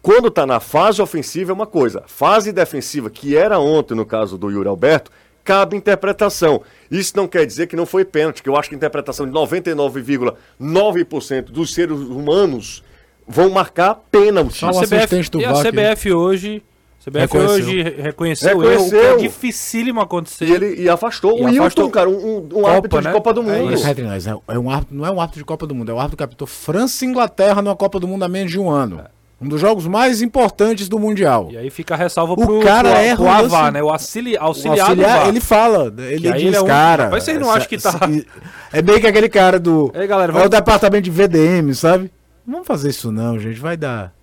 quando está na fase ofensiva é uma coisa, fase defensiva, que era ontem no caso do Yuri Alberto, cabe interpretação. Isso não quer dizer que não foi pênalti, que eu acho que a interpretação de 99,9% dos seres humanos vão marcar pênalti. Só o CBF, do e a CBF hoje CBF reconheceu. hoje reconheceu, reconheceu. o que é dificílimo acontecer. E, ele, e afastou e o Wilton, cara, um, um Copa, árbitro de né? Copa do é Mundo. É, é, um árbitro, não é um árbitro de Copa do Mundo, é um árbitro que apitou França e Inglaterra numa Copa do Mundo há menos de um ano. É. Um dos jogos mais importantes do Mundial. E aí fica a ressalva o pro, cara pro, é pro Avar, né? O auxili, auxiliar, o auxiliar Ele fala, ele diz, ele é um, cara... Mas vocês não acham que tá... É bem que aquele cara do... Ei, galera, vai... É o departamento de VDM, sabe? Não vamos fazer isso não, gente, vai dar...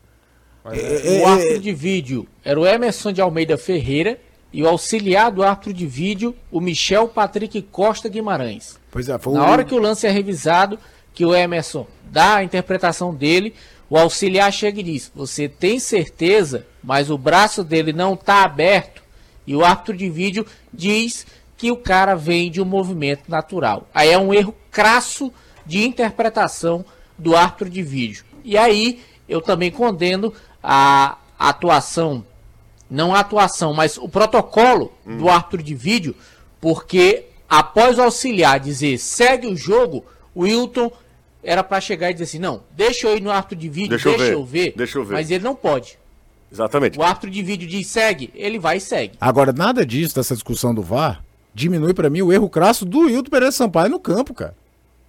É, o árbitro de vídeo era o Emerson de Almeida Ferreira e o auxiliar do árbitro de vídeo, o Michel Patrick Costa Guimarães. Pois é, foi Na hora que o lance é revisado, que o Emerson dá a interpretação dele, o auxiliar chega e diz: Você tem certeza, mas o braço dele não está aberto? E o árbitro de vídeo diz que o cara vem de um movimento natural. Aí é um erro crasso de interpretação do árbitro de vídeo. E aí eu também condeno a atuação, não a atuação, mas o protocolo hum. do árbitro de vídeo, porque após o auxiliar dizer segue o jogo, o Wilton era para chegar e dizer assim: não, deixa eu ir no árbitro de vídeo, deixa, deixa eu, ver, eu, ver, deixa eu ver. Mas ele não pode. Exatamente. O árbitro de vídeo diz segue, ele vai e segue. Agora, nada disso, dessa discussão do VAR, diminui para mim o erro crasso do Wilton Pereira Sampaio no campo, cara.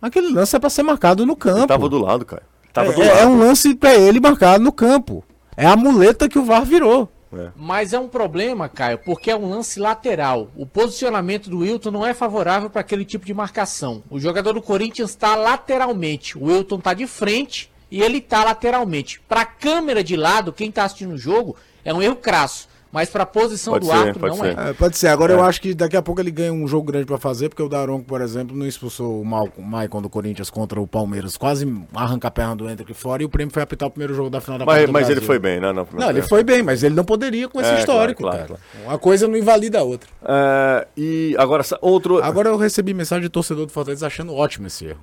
Aquele lance é para ser marcado no campo. Ele tava do lado, cara. Tava é, do lado. é um lance para ele marcado no campo. É a muleta que o VAR virou. É. Mas é um problema, Caio, porque é um lance lateral. O posicionamento do Wilton não é favorável para aquele tipo de marcação. O jogador do Corinthians está lateralmente. O Wilton está de frente e ele tá lateralmente. Pra câmera de lado, quem tá assistindo o jogo, é um erro crasso. Mas pra posição Pode do ser, árbitro pode não ser. é. É, pode ser. Agora eu acho que daqui a pouco ele ganha um jogo grande pra fazer, porque o Daronco, por exemplo, não expulsou o Maicon do Corinthians contra o Palmeiras. Quase arranca a perna do Hendrick fora e o prêmio foi apitar o primeiro jogo da final da Copa Mas, do mas ele foi bem, né? primeira Não, ele temporada. foi bem, mas ele não poderia com esse É, histórico, claro, claro, cara. Uma coisa não invalida a outra. É, e agora, outro. Agora eu recebi mensagem de torcedor do Fortaleza achando ótimo esse erro.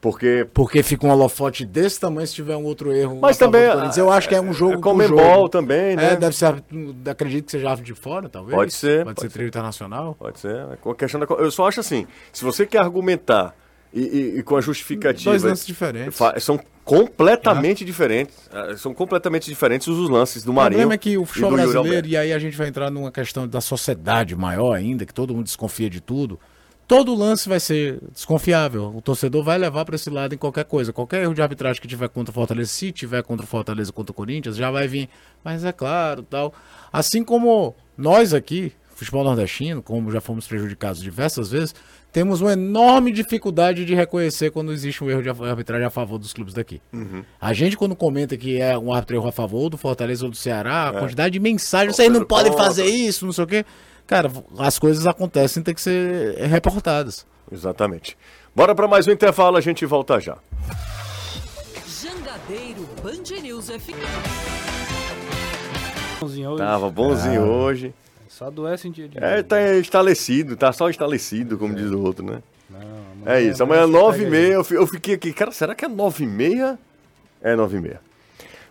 Porque. Porque fica um holofote desse tamanho se tiver um outro erro. Mas também. Eu acho que é um jogo É por Comembol também, né? É, deve ser. Acredito que seja ave de fora, talvez. Pode ser, Pode, pode ser ser. trio internacional. Pode ser. é com a questão da... Eu só acho assim: se você quer argumentar e, e- e com a justificativa. Dois lances diferentes. São completamente diferentes. ah, São completamente diferentes os lances do O Marinho. problema é que o futebol brasileiro, e aí a gente vai entrar numa questão da sociedade maior ainda, que todo mundo desconfia de tudo. Todo lance vai ser desconfiável. O torcedor vai levar para esse lado em qualquer coisa. Qualquer erro de arbitragem que tiver contra o Fortaleza, se tiver contra o Fortaleza contra o Corinthians, já vai vir. Mas é claro, tal. Assim como nós aqui, futebol nordestino, como já fomos prejudicados diversas vezes, temos uma enorme dificuldade de reconhecer quando existe um erro de arbitragem a favor dos clubes daqui. A gente, quando comenta que é um árbitro erro a favor do Fortaleza ou do Ceará, a quantidade de mensagens, vocês não podem fazer isso, não sei o quê. Cara, as coisas acontecem, tem que ser reportadas. Exatamente. Bora para mais um intervalo, a gente volta já. Jangadeiro Band News FM. Bonzinho hoje. Tava bonzinho hoje. Só adoece em dia de É, tá estalecido, tá só estalecido, como diz o outro, né? Não, É isso, amanhã 9h30, eu, fi- eu fiquei aqui, cara, será que é 9h30? É 9h30.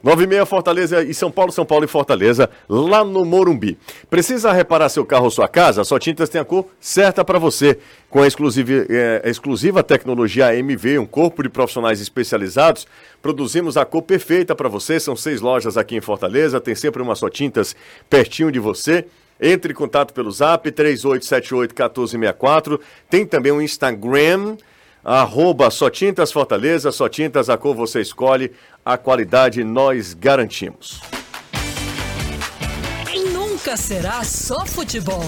9h30 Fortaleza e São Paulo, São Paulo e Fortaleza, lá no Morumbi. Precisa reparar seu carro ou sua casa? Só Tintas tem a cor certa para você. Com a exclusiva, é, a exclusiva tecnologia AMV, um corpo de profissionais especializados, produzimos a cor perfeita para você. São seis lojas aqui em Fortaleza, tem sempre uma Só Tintas pertinho de você. Entre em contato pelo zap 3878-1464. Tem também o Instagram, arroba Só Tintas Fortaleza, Só Tintas, a cor você escolhe, a qualidade nós garantimos. Nunca será só futebol.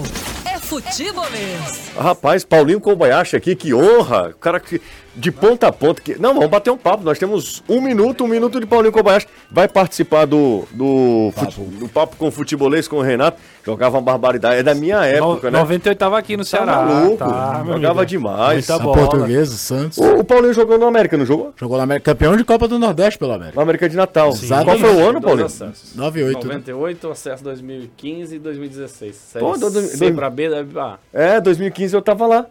É futebolês. Rapaz, Paulinho Kobayashi aqui, que honra! O cara que de ponta a ponta. Que... Não, vamos bater um papo. Nós temos um minuto, um minuto de Paulinho Kobayashi. Vai participar do, do, fute- do papo com o futebolês com o Renato. Jogava uma barbaridade. É da minha época, né? 98 tava aqui no Tá Ceará. maluco. tá, meu Jogava demais. Muita bola. Portuguesa, Santos. O, o Paulinho jogou no América, não jogou? Jogou na América, campeão de Copa do Nordeste pelo América. No América de Natal. Exatamente. Qual foi o ano, Paulinho? acessos. 98, né? 98, acesso 2015 e 2016. Série Pô, do- do- C do- pra B da A. É, 2015 eu tava lá.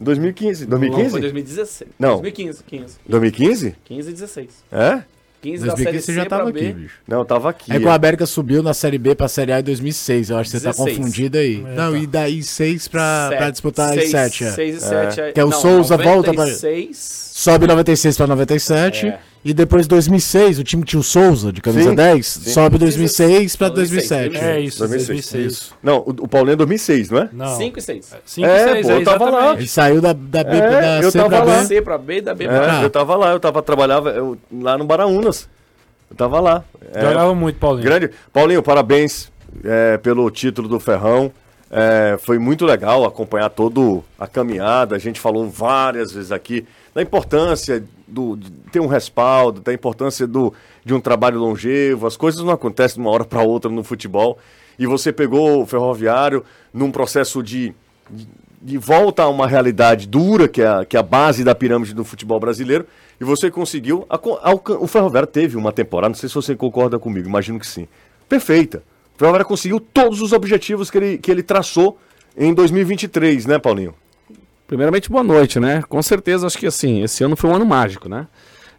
2015. Não, foi 2015? 2016. Não. 2015, 15. 2015? 15 e 16. É? 15 da 2015 série você C já tava B. aqui, bicho. Não, eu tava aqui. É que o América subiu na Série B pra Série A em 2006. Eu acho que você tá 16. confundido aí. Não, e daí 6 pra, pra disputar Seis- as 7. É. 6 e 7. Que é o Souza volta pra- 96. Sobe 96 pra 97. É. E depois 2006, o time tinha o Souza, de camisa Sim, 10, sim. sobe 2006 pra 2006, 2007. É isso, 2006. 2006. Não, o, o Paulinho é 2006, não é? Não. 5 e 6. 5 É, 6, pô, eu tava lá. Ele saiu da, da B É, da eu C lá. B. C pra B e da B É, pra eu tava lá, eu tava, trabalhava eu- lá no Baraunas. Eu tava lá. É, Jogava muito, Paulinho. grande. Paulinho, parabéns é, pelo título do Ferrão. É, foi muito legal acompanhar toda a caminhada. A gente falou várias vezes aqui da importância do, de ter um respaldo, da importância do, de um trabalho longevo. As coisas não acontecem de uma hora para outra no futebol. E você pegou o Ferroviário num processo de, de, de volta a uma realidade dura, que é, a, que é a base da pirâmide do futebol brasileiro. E você conseguiu. aco- alcan- O Ferroviário teve uma temporada, não sei se você concorda comigo, imagino que sim. Perfeita. O Ferroviário conseguiu todos os objetivos que ele, que ele traçou em 2023, né, Paulinho? Primeiramente, boa noite, né? Com certeza, acho que assim, esse ano foi um ano mágico, né?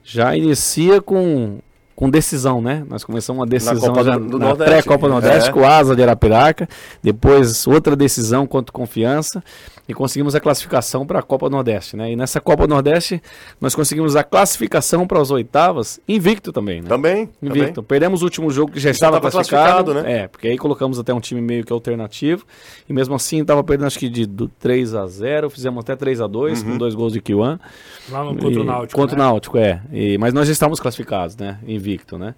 Já inicia com, com decisão, né? Nós começamos uma decisão já do- do na pré-Copa do Nordeste É. com o Asa de Arapiraca, depois outra decisão contra o Confiança e conseguimos a classificação para a Copa do Nordeste, né? E nessa Copa do Nordeste nós conseguimos a classificação para as oitavas, invicto também, né? Também? Invicto. também. Perdemos o último jogo que já estava estava classificado, classificado, né? É, porque aí colocamos até um time meio que alternativo. E mesmo assim estava perdendo acho que de do 3 a 0 fizemos até 3 a 2 Uhum. com dois gols de Kiwan. Lá no, contra o Náutico. Contra né? o Náutico, é. E- mas nós já estávamos classificados, né? Invicto, né?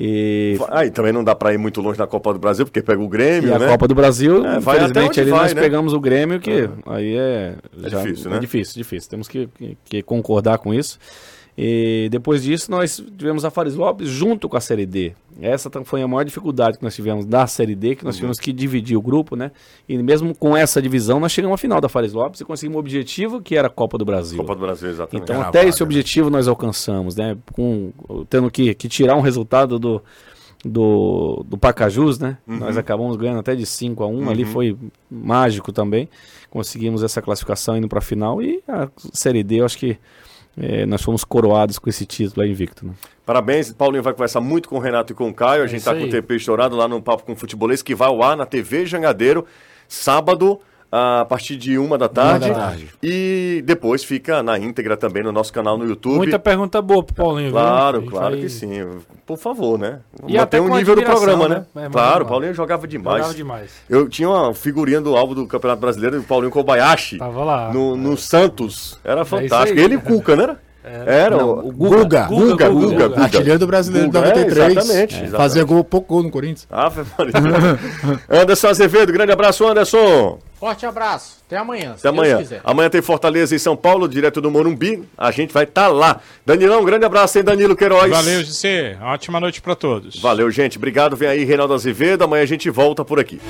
E, Aí também não dá pra ir muito longe na Copa do Brasil, porque pega o Grêmio, e a né? Copa do Brasil, É, infelizmente, ali vai, nós né? pegamos o Grêmio, que aí é... É difícil, né? É difícil, difícil. Temos que, que- que concordar com isso. E depois disso, nós tivemos a Fares Lopes junto com a Série D. Essa foi a maior dificuldade que nós tivemos da Série D, que nós Uhum. tivemos que dividir o grupo, né? E mesmo com essa divisão, nós chegamos à final da Fares Lopes e conseguimos um objetivo que era a Copa do Brasil. Copa do Brasil, exatamente. Então, até vaga, esse né? objetivo nós alcançamos, né? Com, tendo que, que tirar um resultado do, do, do Pacajus, né? Uhum. Nós acabamos ganhando até de 5 a 1 ali foi mágico também. Conseguimos essa classificação indo para a final e a Série D, eu acho que eh, nós fomos coroados com esse título aí invicto. Né? Parabéns, Paulinho vai conversar muito com o Renato e com o Caio. A gente É isso tá com o. TP estourado lá no Papo com Futebolês, que vai ao ar na TV Jangadeiro, sábado, a partir de uma da tarde. da tarde. E depois fica na íntegra também no nosso canal no YouTube. Muita pergunta boa pro Paulinho, viu? Claro, gente claro que sim. Por favor, né? E Manter até o com nível do programa, né? né? É, claro, o Paulinho jogava demais. Jogava demais. Eu tinha uma figurinha do álbum do Campeonato Brasileiro do Paulinho Kobayashi. Tava lá. No, no Santos. Era isso fantástico. aí. Ele e o Cuca, né? Era Não, o o Guga. Guga, Guga, Guga, Guga. Artilheiro do Brasileiro de Guga, é, 93. exatamente, É. exatamente. Fazia gol, pouco gol no Corinthians. Maria. Anderson Azevedo, grande abraço, Anderson. Forte abraço. Até amanhã. Até amanhã. Amanhã tem Fortaleza e São Paulo, direto do Morumbi. A gente vai estar lá. Danilão, grande abraço, hein, Danilo Queiroz. Valeu, GC. Ótima noite pra todos. Valeu, gente. Obrigado. Vem aí, Reinaldo Azevedo. Amanhã a gente volta por aqui.